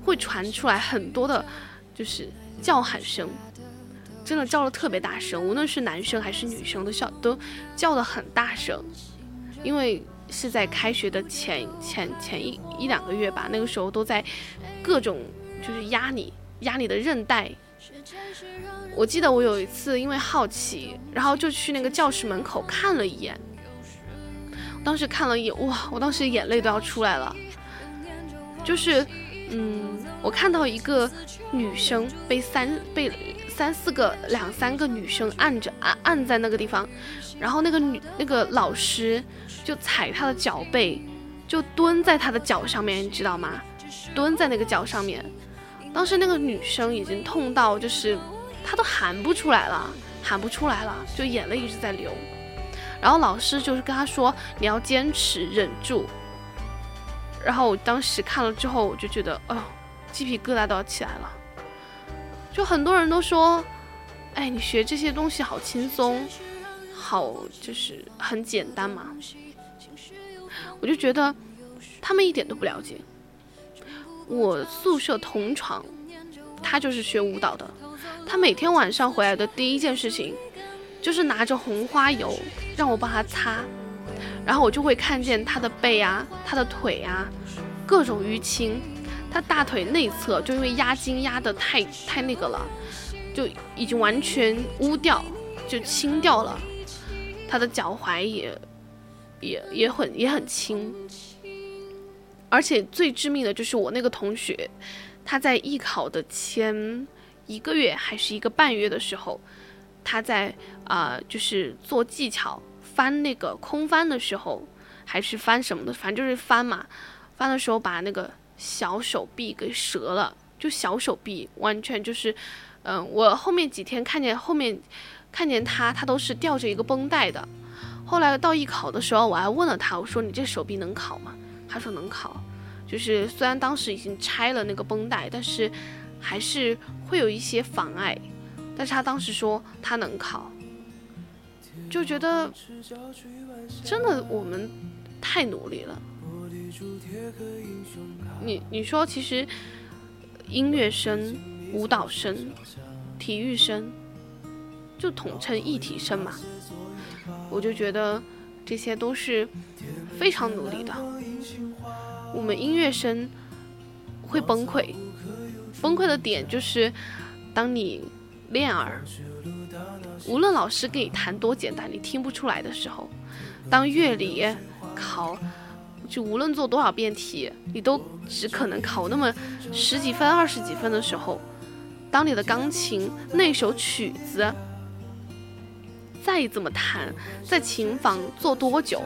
会传出来很多的，就是叫喊声，真的叫的特别大声，无论是男生还是女生都叫都叫的很大声，因为。是在开学的前前前一一两个月吧，那个时候都在各种就是压你压你的韧带。我记得我有一次因为好奇，然后就去那个教室门口看了一眼。当时看了一眼，哇！我当时眼泪都要出来了。就是，嗯，我看到一个女生被三被三四个两三个女生按着按按在那个地方，然后那个女那个老师。就踩她的脚背，就蹲在她的脚上面，你知道吗？蹲在那个脚上面。当时那个女生已经痛到，就是她都喊不出来了，喊不出来了，就眼泪一直在流。然后老师就是跟他说：“你要坚持，忍住。”然后我当时看了之后，我就觉得，哦，鸡皮疙瘩都要起来了。就很多人都说：“哎，你学这些东西好轻松，好就是很简单嘛。”我就觉得他们一点都不了解。我宿舍同床，他就是学舞蹈的。他每天晚上回来的第一件事情，就是拿着红花油让我帮他擦，然后我就会看见他的背啊、他的腿啊，各种淤青。他大腿内侧就因为压筋压的太太那个了，就已经完全污掉，就清掉了。他的脚踝也。也也很也很轻，而且最致命的就是我那个同学，他在艺考的前一个月还是一个半月的时候，他在啊就是做技巧翻那个空翻的时候，还是翻什么的，反正就是翻嘛，翻的时候把那个小手臂给折了，就小手臂完全就是，嗯，我后面几天看见后面看见他，他都是吊着一个绷带的。后来到艺考的时候，我还问了他，我说你这手臂能考吗？他说能考，就是虽然当时已经拆了那个绷带，但是还是会有一些妨碍。但是他当时说他能考，就觉得真的我们太努力了。你你说其实音乐生、舞蹈生、体育生就统称一体生嘛，我就觉得这些都是非常努力的。我们音乐生会崩溃，崩溃的点就是当你练耳，无论老师给你弹多简单，你听不出来的时候，当乐理考。就无论做多少遍题，你都只可能考那么十几分、二十几分的时候，当你的钢琴那首曲子再怎么弹，在琴房坐多久，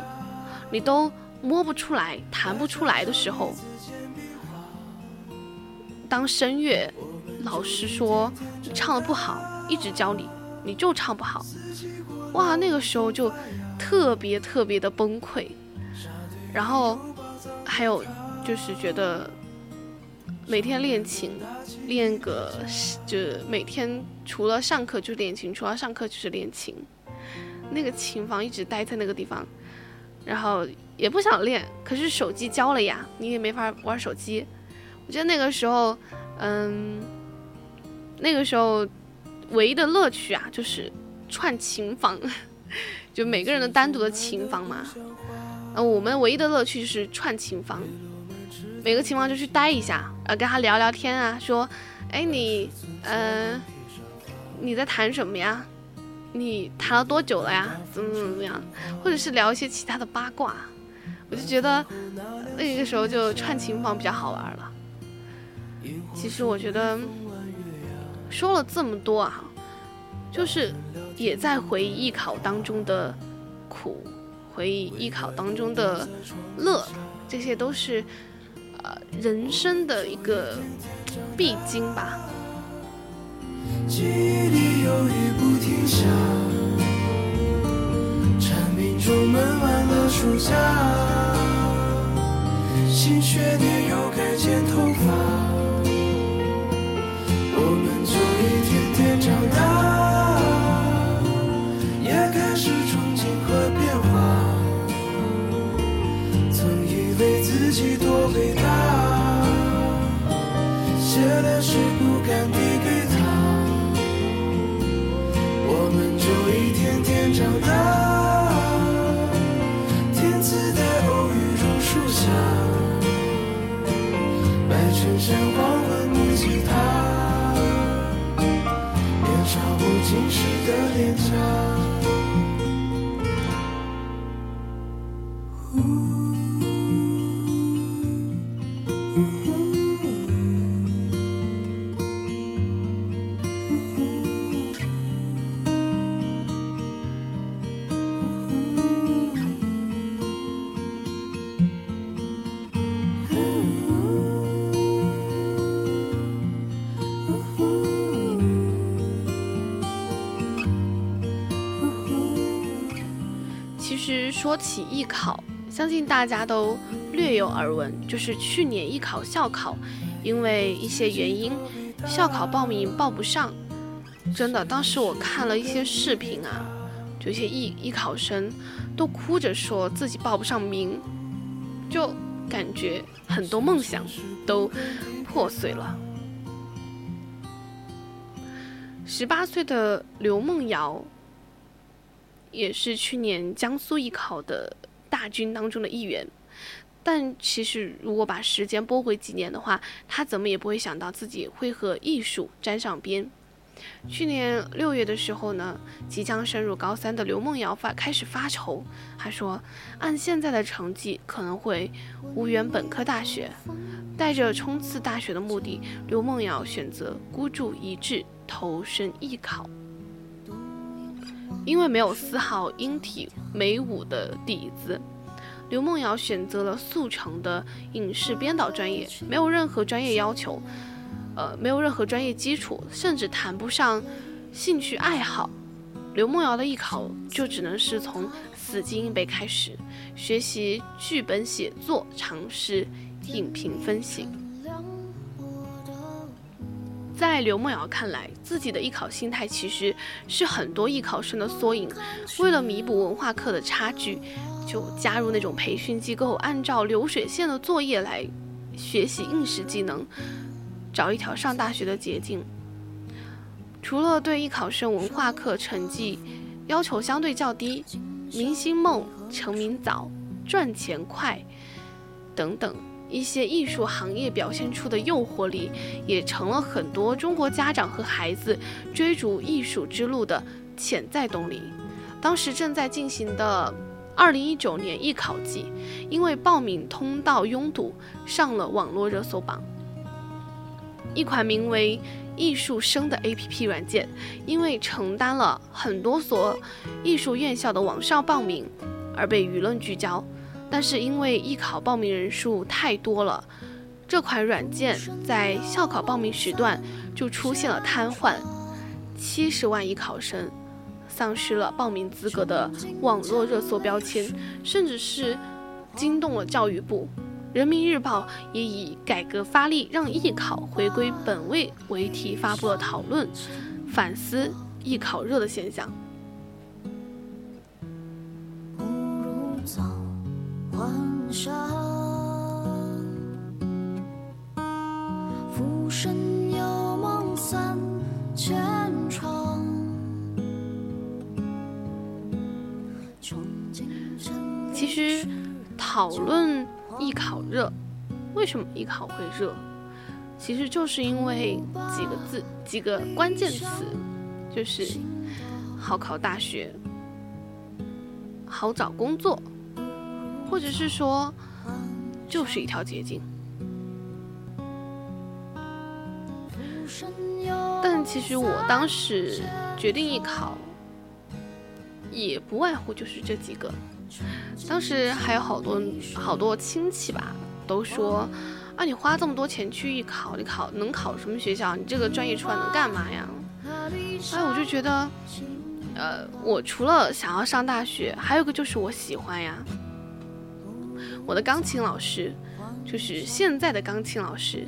你都摸不出来、弹不出来的时候，当声乐老师说你唱的不好，一直教你，你就唱不好，哇，那个时候就特别特别的崩溃。然后，还有就是觉得每天练琴，练个就是每天除了上课就练琴，除了上课就是练琴。那个琴房一直待在那个地方，然后也不想练，可是手机交了呀，你也没法玩手机。我觉得那个时候，嗯，那个时候唯一的乐趣啊，就是串琴房，就每个人的单独的琴房嘛。呃，我们唯一的乐趣就是串琴房，每个琴房就去待一下，呃，跟他聊聊天啊，说，哎，你，呃，你在弹什么呀？你弹了多久了呀？怎么怎么样？或者是聊一些其他的八卦，我就觉得那个时候就串琴房比较好玩了。其实我觉得说了这么多啊，就是也在回忆艺考当中的苦。回忆艺考当中的乐，这些都是呃人生的一个必经吧。记忆里有雨不停下，蝉鸣中闷完了暑假，新学年又该剪头发，我们就一天天长大，也开始憧憬和变化。曾以为自己多伟大，写的诗不敢递给他，我们就一天天长大。天赐的偶遇榕树下，白衬衫黄昏木吉他，青石的脸颊说起艺考，相信大家都略有耳闻，就是去年艺考校考，因为一些原因，校考报名报不上。真的，当时我看了一些视频啊，就一些艺艺考生都哭着说自己报不上名，就感觉很多梦想都破碎了。十八岁的刘梦瑶。也是去年江苏艺考的大军当中的一员，但其实如果把时间拨回几年的话，他怎么也不会想到自己会和艺术沾上边。去年六月的时候呢，即将升入高三的刘梦瑶发开始发愁，他说按现在的成绩可能会无缘本科大学，带着冲刺大学的目的，刘梦瑶选择孤注一掷投身艺考。因为没有丝毫音体美舞的底子，刘梦瑶选择了速成的影视编导专业，没有任何专业要求，呃，没有任何专业基础，甚至谈不上兴趣爱好，刘梦瑶的艺考就只能是从死记硬背开始，学习剧本写作，尝试影评分析。在刘梦瑶看来，自己的艺考心态其实是很多艺考生的缩影。为了弥补文化课的差距，就加入那种培训机构，按照流水线的作业来学习应试技能，找一条上大学的捷径。除了对艺考生文化课成绩要求相对较低，明星梦、成名早、赚钱快等等。一些艺术行业表现出的诱惑力，也成了很多中国家长和孩子追逐艺术之路的潜在动力。当时正在进行的2019年艺考季，因为报名通道拥堵，上了网络热搜榜。一款名为“艺术生”的 APP 软件，因为承担了很多所艺术院校的网上报名，而被舆论聚焦。但是因为艺考报名人数太多了，这款软件在校考报名时段就出现了瘫痪，七十万艺考生丧失了报名资格的网络热搜标签，甚至是惊动了教育部。人民日报也以“改革发力，让艺考回归本位”为题发布了讨论，反思艺考热的现象。上，浮生有梦三千场。其实，讨论艺考热，为什么艺考会热？其实就是因为几个字，几个关键词，就是好考大学，好找工作。或者是说，就是一条捷径。但其实我当时决定艺考，也不外乎就是这几个。当时还有好多好多亲戚吧，都说啊，你花这么多钱去艺考，你考能考什么学校？你这个专业出来能干嘛呀？哎，我就觉得，呃，我除了想要上大学，还有个就是我喜欢呀。我的钢琴老师，就是现在的钢琴老师，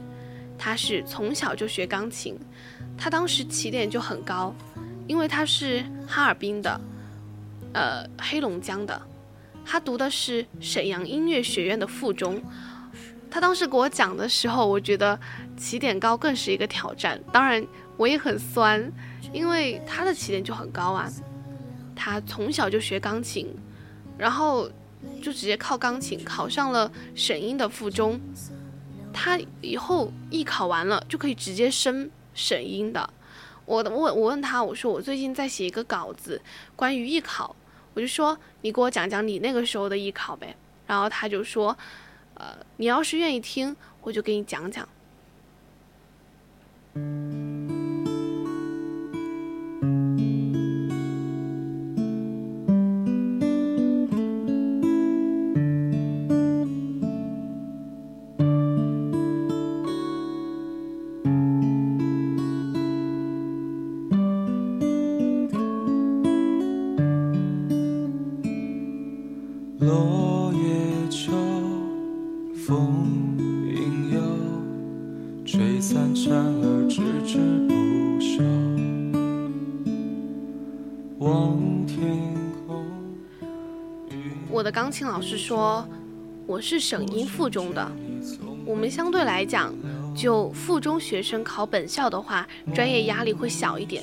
他是从小就学钢琴，他当时起点就很高，因为他是哈尔滨的，呃，黑龙江的，他读的是沈阳音乐学院的附中，他当时给我讲的时候，我觉得起点高更是一个挑战，当然我也很酸，因为他的起点就很高啊，他从小就学钢琴，然后。就直接靠钢琴考上了省音的附中，他以后艺考完了就可以直接升省音的。我我我问他，我说我最近在写一个稿子，关于艺考，我就说你给我讲讲你那个时候的艺考呗。然后他就说，呃，你要是愿意听，我就给你讲讲。是说，我是省音附中的，我们相对来讲，就附中学生考本校的话，专业压力会小一点，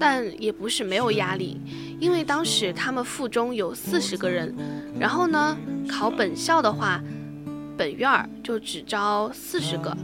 但也不是没有压力，因为当时他们附中有四十个人，然后呢，考本校的话，本院儿就只招四十个，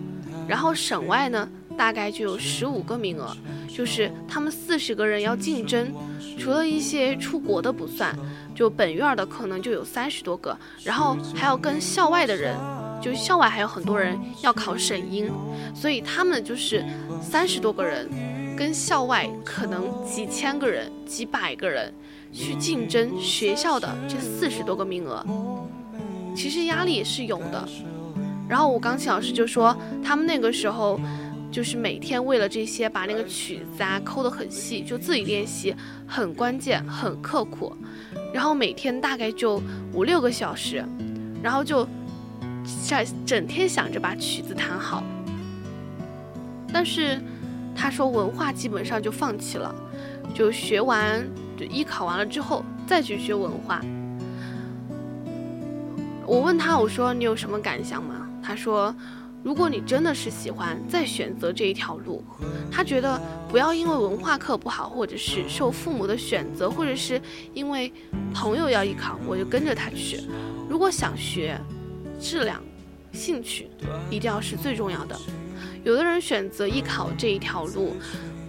然后省外呢。大概就有十五个名额，就是他们四十个人要竞争，除了一些出国的不算，就本院的可能就有三十多个，然后还要跟校外的人，就校外还有很多人要考省音，所以他们就是三十多个人，跟校外可能几千个人、几百个人去竞争学校的这四十多个名额，其实压力也是有的。然后我钢琴老师就说，他们那个时候。就是每天为了这些把那个曲子啊抠得很细，就自己练习，很关键，很刻苦。然后每天大概就五六个小时，然后就想整天想着把曲子弹好。但是他说文化基本上就放弃了，就学完就艺考完了之后再去学文化。我问他，我说你有什么感想吗？他说，如果你真的是喜欢，再选择这一条路。他觉得不要因为文化课不好，或者是受父母的选择，或者是因为朋友要艺考，我就跟着他去。如果想学，质量、兴趣一定要是最重要的。有的人选择艺考这一条路，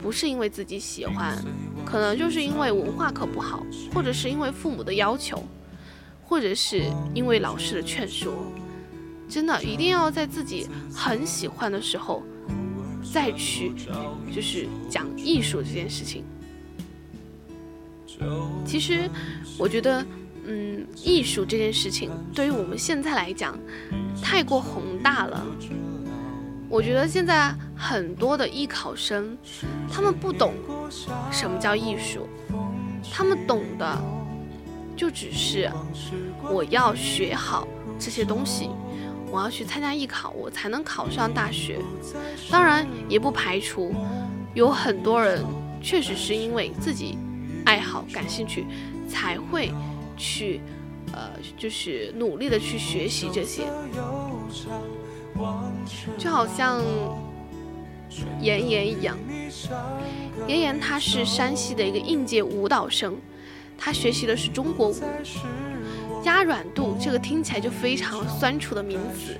不是因为自己喜欢，可能就是因为文化课不好，或者是因为父母的要求。或者是因为老师的劝说，真的一定要在自己很喜欢的时候再去，就是讲艺术这件事情。其实，我觉得，嗯，艺术这件事情对于我们现在来讲太过宏大了。我觉得现在很多的艺考生，他们不懂什么叫艺术，他们懂的。就只是我要学好这些东西，我要去参加艺考，我才能考上大学。当然，也不排除有很多人确实是因为自己爱好、感兴趣，才会去呃，就是努力的去学习这些。就好像妍妍一样，妍妍她是山西的一个应届舞蹈生。他学习的是中国舞，压软度这个听起来就非常酸楚的名词。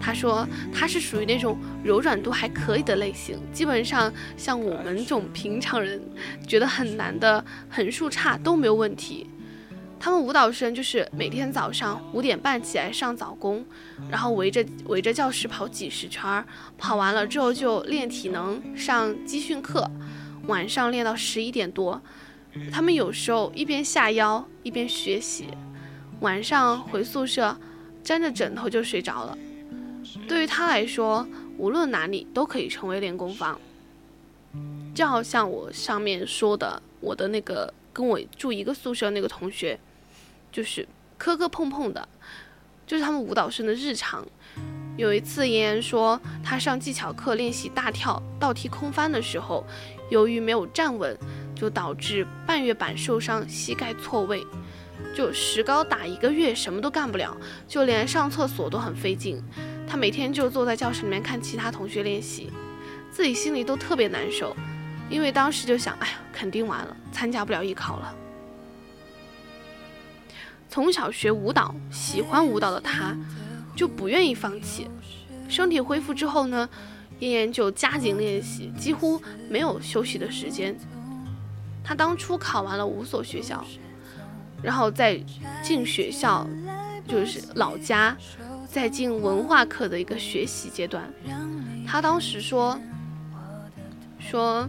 他说他是属于那种柔软度还可以的类型，基本上像我们这种平常人觉得很难的横竖叉都没有问题。他们舞蹈生就是每天早上五点半起来上早功，然后围着围着教室跑几十圈，跑完了之后就练体能，上集训课，晚上练到十一点多。他们有时候一边下腰一边学习，晚上回宿舍沾着枕头就睡着了。对于他来说，无论哪里都可以成为练功房。就好像我上面说的，我的那个跟我住一个宿舍那个同学，就是磕磕碰碰的，就是他们舞蹈生的日常。有一次，妍妍说，她上技巧课练习大跳、倒踢空翻的时候，由于没有站稳。就导致半月板受伤，膝盖错位，就石膏打一个月，什么都干不了，就连上厕所都很费劲。他每天就坐在教室里面看其他同学练习，自己心里都特别难受，因为当时就想，哎呀，肯定完了，参加不了艺考了。从小学舞蹈，喜欢舞蹈的他，就不愿意放弃。身体恢复之后呢，燕燕就加紧练习，几乎没有休息的时间。他当初考完了五所学校，然后再进学校，就是老家，再进文化课的一个学习阶段。他当时说：“说，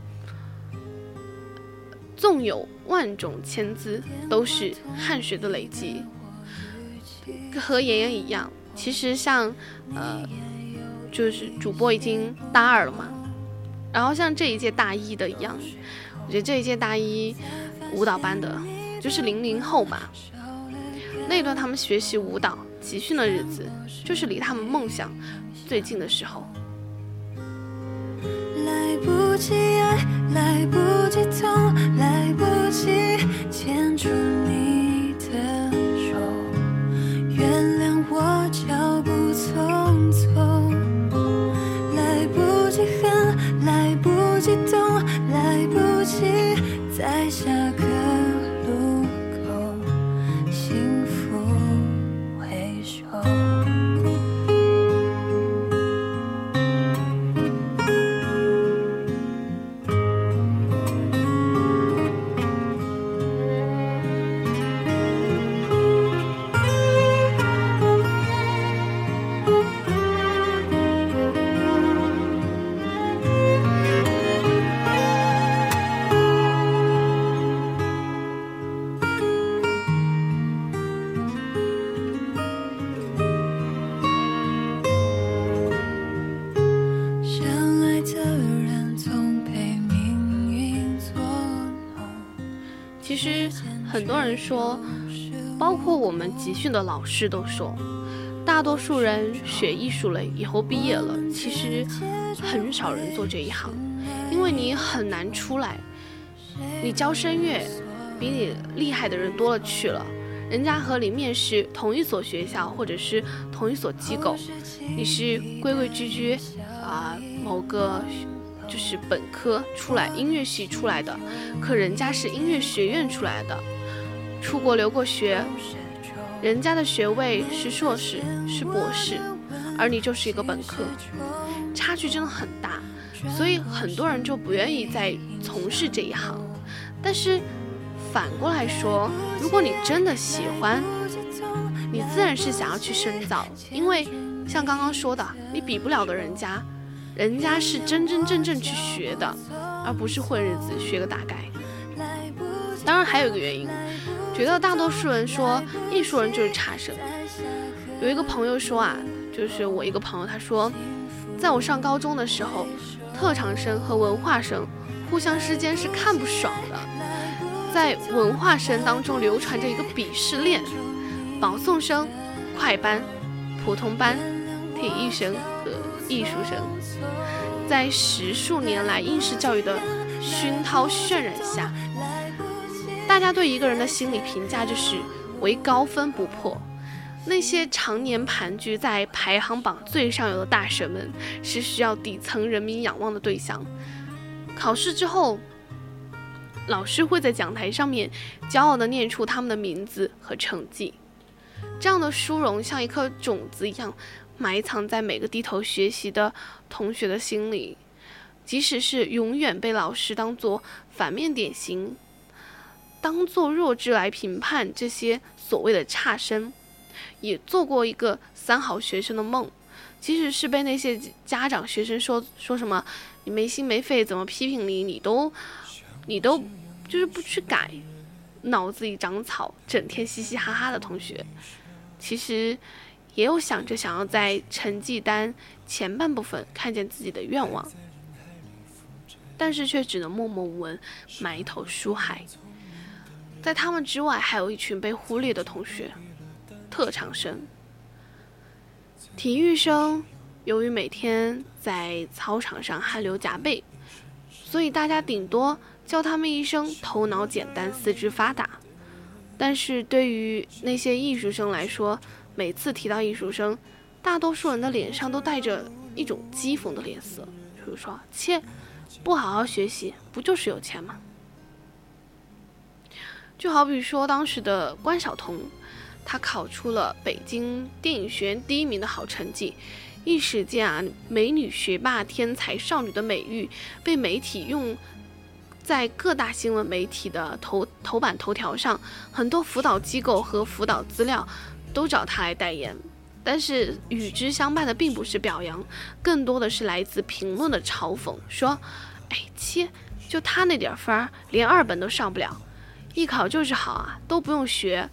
纵有万种千姿，都是汗水的累积。”和妍妍一样，其实像呃，就是主播已经大二了嘛，然后像这一届大一的一样。我觉得这一届大一舞蹈班的，就是零零后嘛。那段他们学习舞蹈集训的日子，就是离他们梦想最近的时候。来不及爱，来不及痛，来不及牵住你的手，原谅我脚步匆匆。来不及恨，来不及懂，来不。在下很多人说，包括我们集训的老师都说，大多数人学艺术类以后毕业了，其实很少人做这一行，因为你很难出来。你教声乐，比你厉害的人多了去了，人家和你面试同一所学校或者是同一所机构，你是规规矩矩啊、某个就是本科出来音乐系出来的，可人家是音乐学院出来的，出国留过学，人家的学位是硕士是博士，而你就是一个本科，差距真的很大，所以很多人就不愿意再从事这一行。但是反过来说，如果你真的喜欢，你自然是想要去深造，因为像刚刚说的，你比不了的人家，人家是真真正正去学的，而不是混日子学个大概。当然还有一个原因，觉得大多数人说艺术人就是差生。有一个朋友说啊，就是我一个朋友，他说，在我上高中的时候，特长生和文化生。互相之间是看不爽的，在文化生当中流传着一个鄙视链：保送生、快班、普通班、体育生和艺术生。在十数年来应试教育的熏陶渲染下，大家对一个人的心理评价就是为高分不破。那些常年盘踞在排行榜最上游的大神们，是需要底层人民仰望的对象。考试之后，老师会在讲台上面骄傲地念出他们的名字和成绩。这样的殊荣像一颗种子一样，埋藏在每个低头学习的同学的心里。即使是永远被老师当做反面典型，当做弱智来评判这些所谓的差生，也做过一个三好学生的梦。即使是被那些家长、学生说说什么。你没心没肺，怎么批评你？你都，你都就是不去改，脑子里长草，整天嘻嘻哈哈的同学，其实也有想着想要在成绩单前半部分看见自己的愿望，但是却只能默默无闻，埋头书海。在他们之外，还有一群被忽略的同学，特长生、体育生。由于每天在操场上汗流浃背，所以大家顶多叫他们一声“头脑简单，四肢发达”。但是对于那些艺术生来说，每次提到艺术生，大多数人的脸上都带着一种讥讽的脸色，就是说：“切，不好好学习，不就是有钱吗？”就好比说当时的关晓彤，她考出了北京电影学院第一名的好成绩。一时间啊，美女学霸、天才少女的美誉被媒体用在各大新闻媒体的头头版头条上，很多辅导机构和辅导资料都找她来代言。但是与之相伴的并不是表扬，更多的是来自评论的嘲讽，说：“哎切，就他那点分儿，连二本都上不了，艺考就是好啊，都不用学。”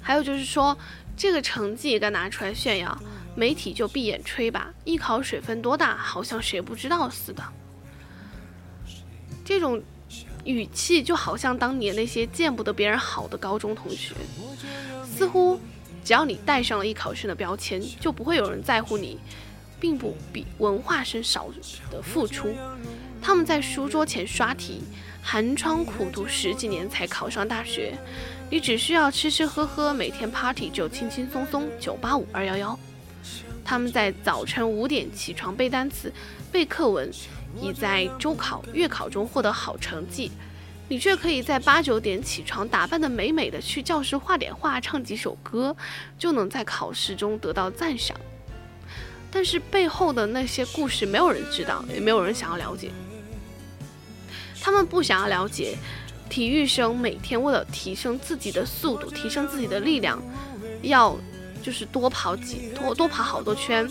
还有就是说，这个成绩也该拿出来炫耀。媒体就闭眼吹吧，艺考水分多大，好像谁不知道似的。这种语气就好像当年那些见不得别人好的高中同学，似乎只要你带上了艺考生的标签，就不会有人在乎你，并不比文化生少的付出。他们在书桌前刷题，寒窗苦读十几年才考上大学，你只需要吃吃喝喝，每天 party 就轻轻松松九八五二幺幺。他们在早晨五点起床背单词、背课文，已在周考、月考中获得好成绩。你却可以在八九点起床，打扮得美美的去教室画点画、唱几首歌，就能在考试中得到赞赏。但是背后的那些故事，没有人知道，也没有人想要了解。他们不想要了解，体育生每天为了提升自己的速度、提升自己的力量，要。就是多跑几多多跑好多圈，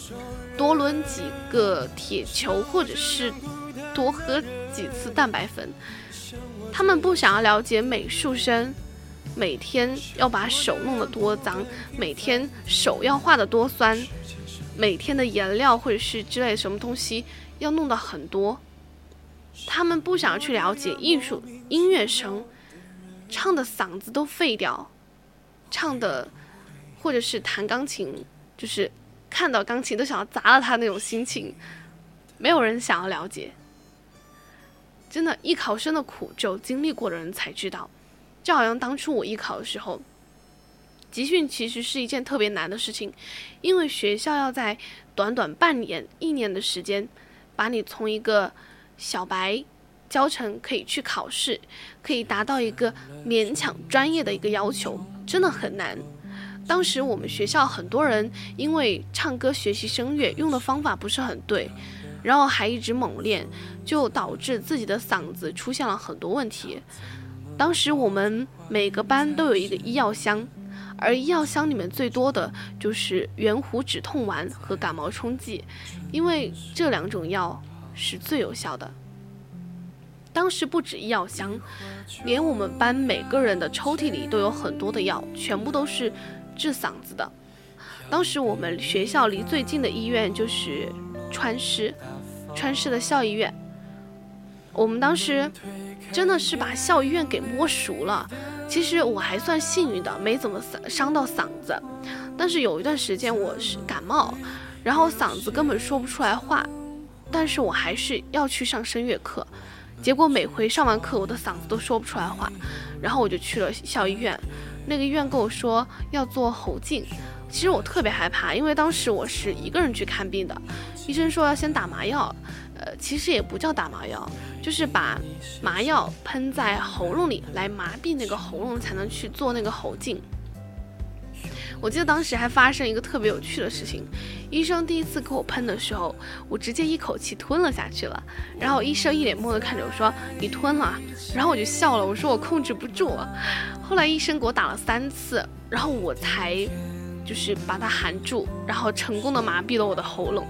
多抡几个铁球，或者是多喝几次蛋白粉。他们不想要了解美术生每天要把手弄得多脏，每天手要画得多酸，每天的颜料或者是之类什么东西要弄得很多。他们不想去了解艺术音乐生唱的嗓子都废掉，唱的或者是弹钢琴，就是看到钢琴都想要砸了他那种心情，没有人想要了解。真的，艺考生的苦，只有经历过的人才知道。就好像当初我艺考的时候，集训其实是一件特别难的事情，因为学校要在短短半年、一年的时间，把你从一个小白教程可以去考试，可以达到一个勉强专业的一个要求，真的很难。当时我们学校很多人因为唱歌学习声乐用的方法不是很对，然后还一直猛练，就导致自己的嗓子出现了很多问题。当时我们每个班都有一个医药箱，而医药箱里面最多的就是圆弧止痛丸和感冒冲剂，因为这两种药是最有效的。当时不止医药箱，连我们班每个人的抽屉里都有很多的药，全部都是治嗓子的。当时我们学校离最近的医院就是川师，川师的校医院。我们当时真的是把校医院给摸熟了。其实我还算幸运的，没怎么伤伤到嗓子。但是有一段时间我是感冒，然后嗓子根本说不出来话，但是我还是要去上声乐课。结果每回上完课，我的嗓子都说不出来话，然后我就去了校医院。那个医院跟我说要做喉镜，其实我特别害怕，因为当时我是一个人去看病的。医生说要先打麻药，呃，其实也不叫打麻药，就是把麻药喷在喉咙里来麻痹那个喉咙，才能去做那个喉镜。我记得当时还发生一个特别有趣的事情，医生第一次给我喷的时候，我直接一口气吞了下去了，然后医生一脸懵的看着我说：“你吞了。”然后我就笑了，我说我控制不住。后来医生给我打了三次，然后我才就是把它含住，然后成功的麻痹了我的喉咙。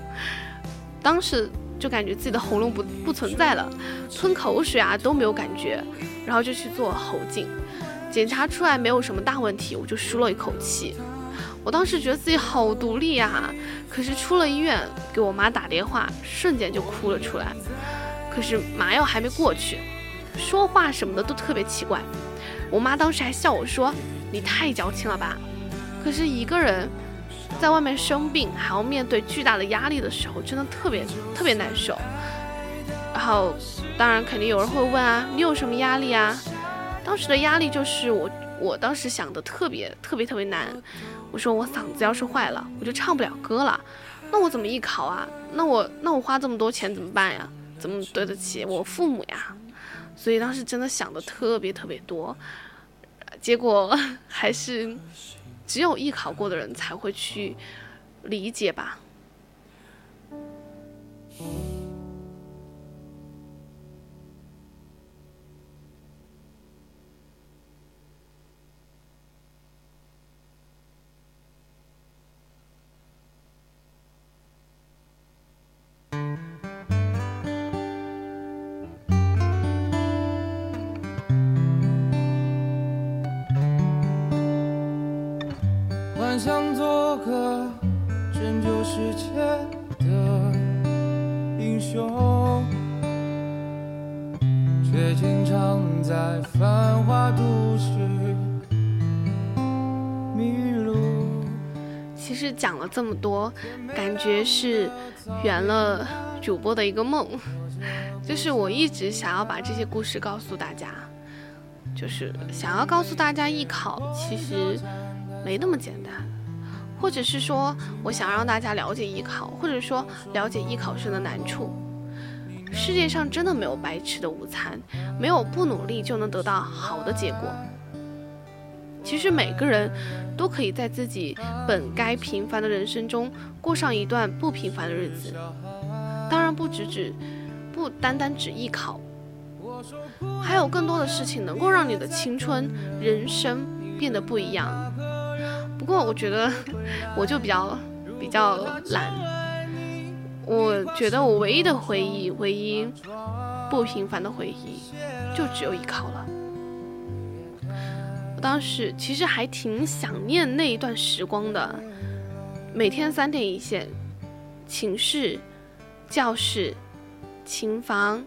当时就感觉自己的喉咙不不存在了，吞口水啊都没有感觉，然后就去做喉镜，检查出来没有什么大问题，我就舒了一口气。我当时觉得自己好独立呀，可是出了医院给我妈打电话，瞬间就哭了出来。可是麻药还没过去，说话什么的都特别奇怪。我妈当时还笑我说：“你太矫情了吧？”可是一个人在外面生病，还要面对巨大的压力的时候，真的特别特别难受。然后，当然肯定有人会问啊，你有什么压力啊？当时的压力就是我，我当时想的特别特别特别难。我说我嗓子要是坏了，我就唱不了歌了，那我怎么艺考啊？那我那我花这么多钱怎么办呀？怎么对得起我父母呀？所以当时真的想的特别特别多，结果 还是只有艺考过的人才会去理解吧。幻想做个拯救世界的英雄，却经常在繁华都市迷。其实讲了这么多，感觉是圆了主播的一个梦，就是我一直想要把这些故事告诉大家，就是想要告诉大家艺考其实没那么简单，或者是说我想让大家了解艺考，或者说了解艺考生的难处。世界上真的没有白吃的午餐，没有不努力就能得到好的结果。其实每个人都可以在自己本该平凡的人生中过上一段不平凡的日子。当然不只指，不单单指艺考，还有更多的事情能够让你的青春、人生变得不一样。不过我觉得我就比较比较懒，我觉得我唯一的回忆，唯一不平凡的回忆，就只有艺考了。当时其实还挺想念那一段时光的，每天三点一线，寝室、教室、琴房，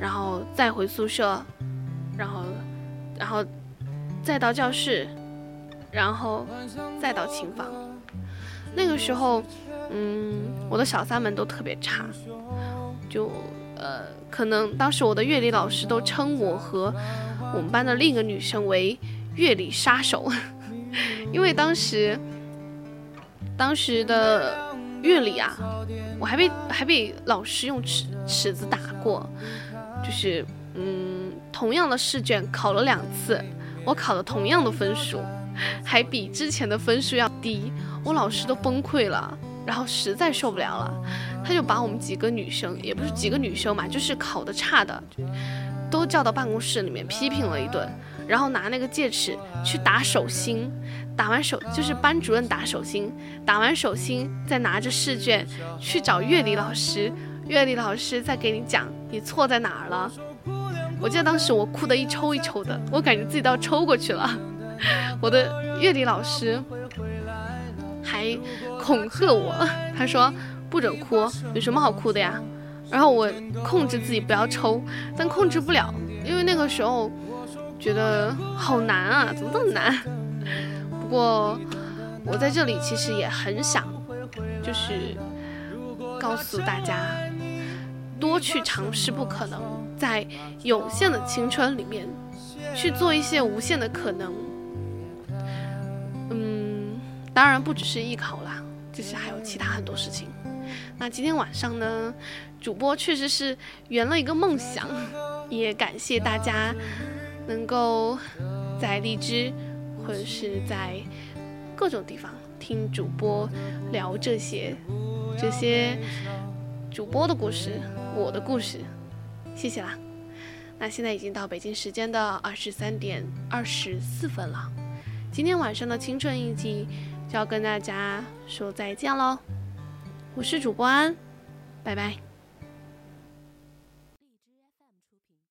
然后再回宿舍，然后然后再到教室，然后再到琴房。那个时候，嗯，我的小三们都特别差，就呃，可能当时我的乐理老师都称我和我们班的另一个女生为乐理杀手，因为当时当时的乐理啊，我还被还被老师用尺尺子打过，就是嗯，同样的试卷考了两次，我考了同样的分数，还比之前的分数要低。我老师都崩溃了，然后实在受不了了，他就把我们几个女生，也不是几个女生嘛，就是考得差的，都叫到办公室里面批评了一顿，然后拿那个戒尺去打手心，打完手就是班主任打手心，打完手心再拿着试卷去找乐理老师，乐理老师再给你讲你错在哪儿了。我记得当时我哭得一抽一抽的，我感觉自己都要抽过去了。我的乐理老师。还恐吓我，他说不准哭，有什么好哭的呀？然后我控制自己不要抽，但控制不了，因为那个时候觉得好难啊，怎么这么难？不过我在这里其实也很想，就是告诉大家，多去尝试不可能，在有限的青春里面去做一些无限的可能。嗯当然不只是艺考啦，就是还有其他很多事情。那今天晚上呢，主播确实是圆了一个梦想，也感谢大家能够在荔枝或者是在各种地方听主播聊这些这些主播的故事，我的故事，谢谢啦。那现在已经到北京时间的二十三点二十四分了，今天晚上的青春印记。就要跟大家说再见喽，我是主播安，拜拜。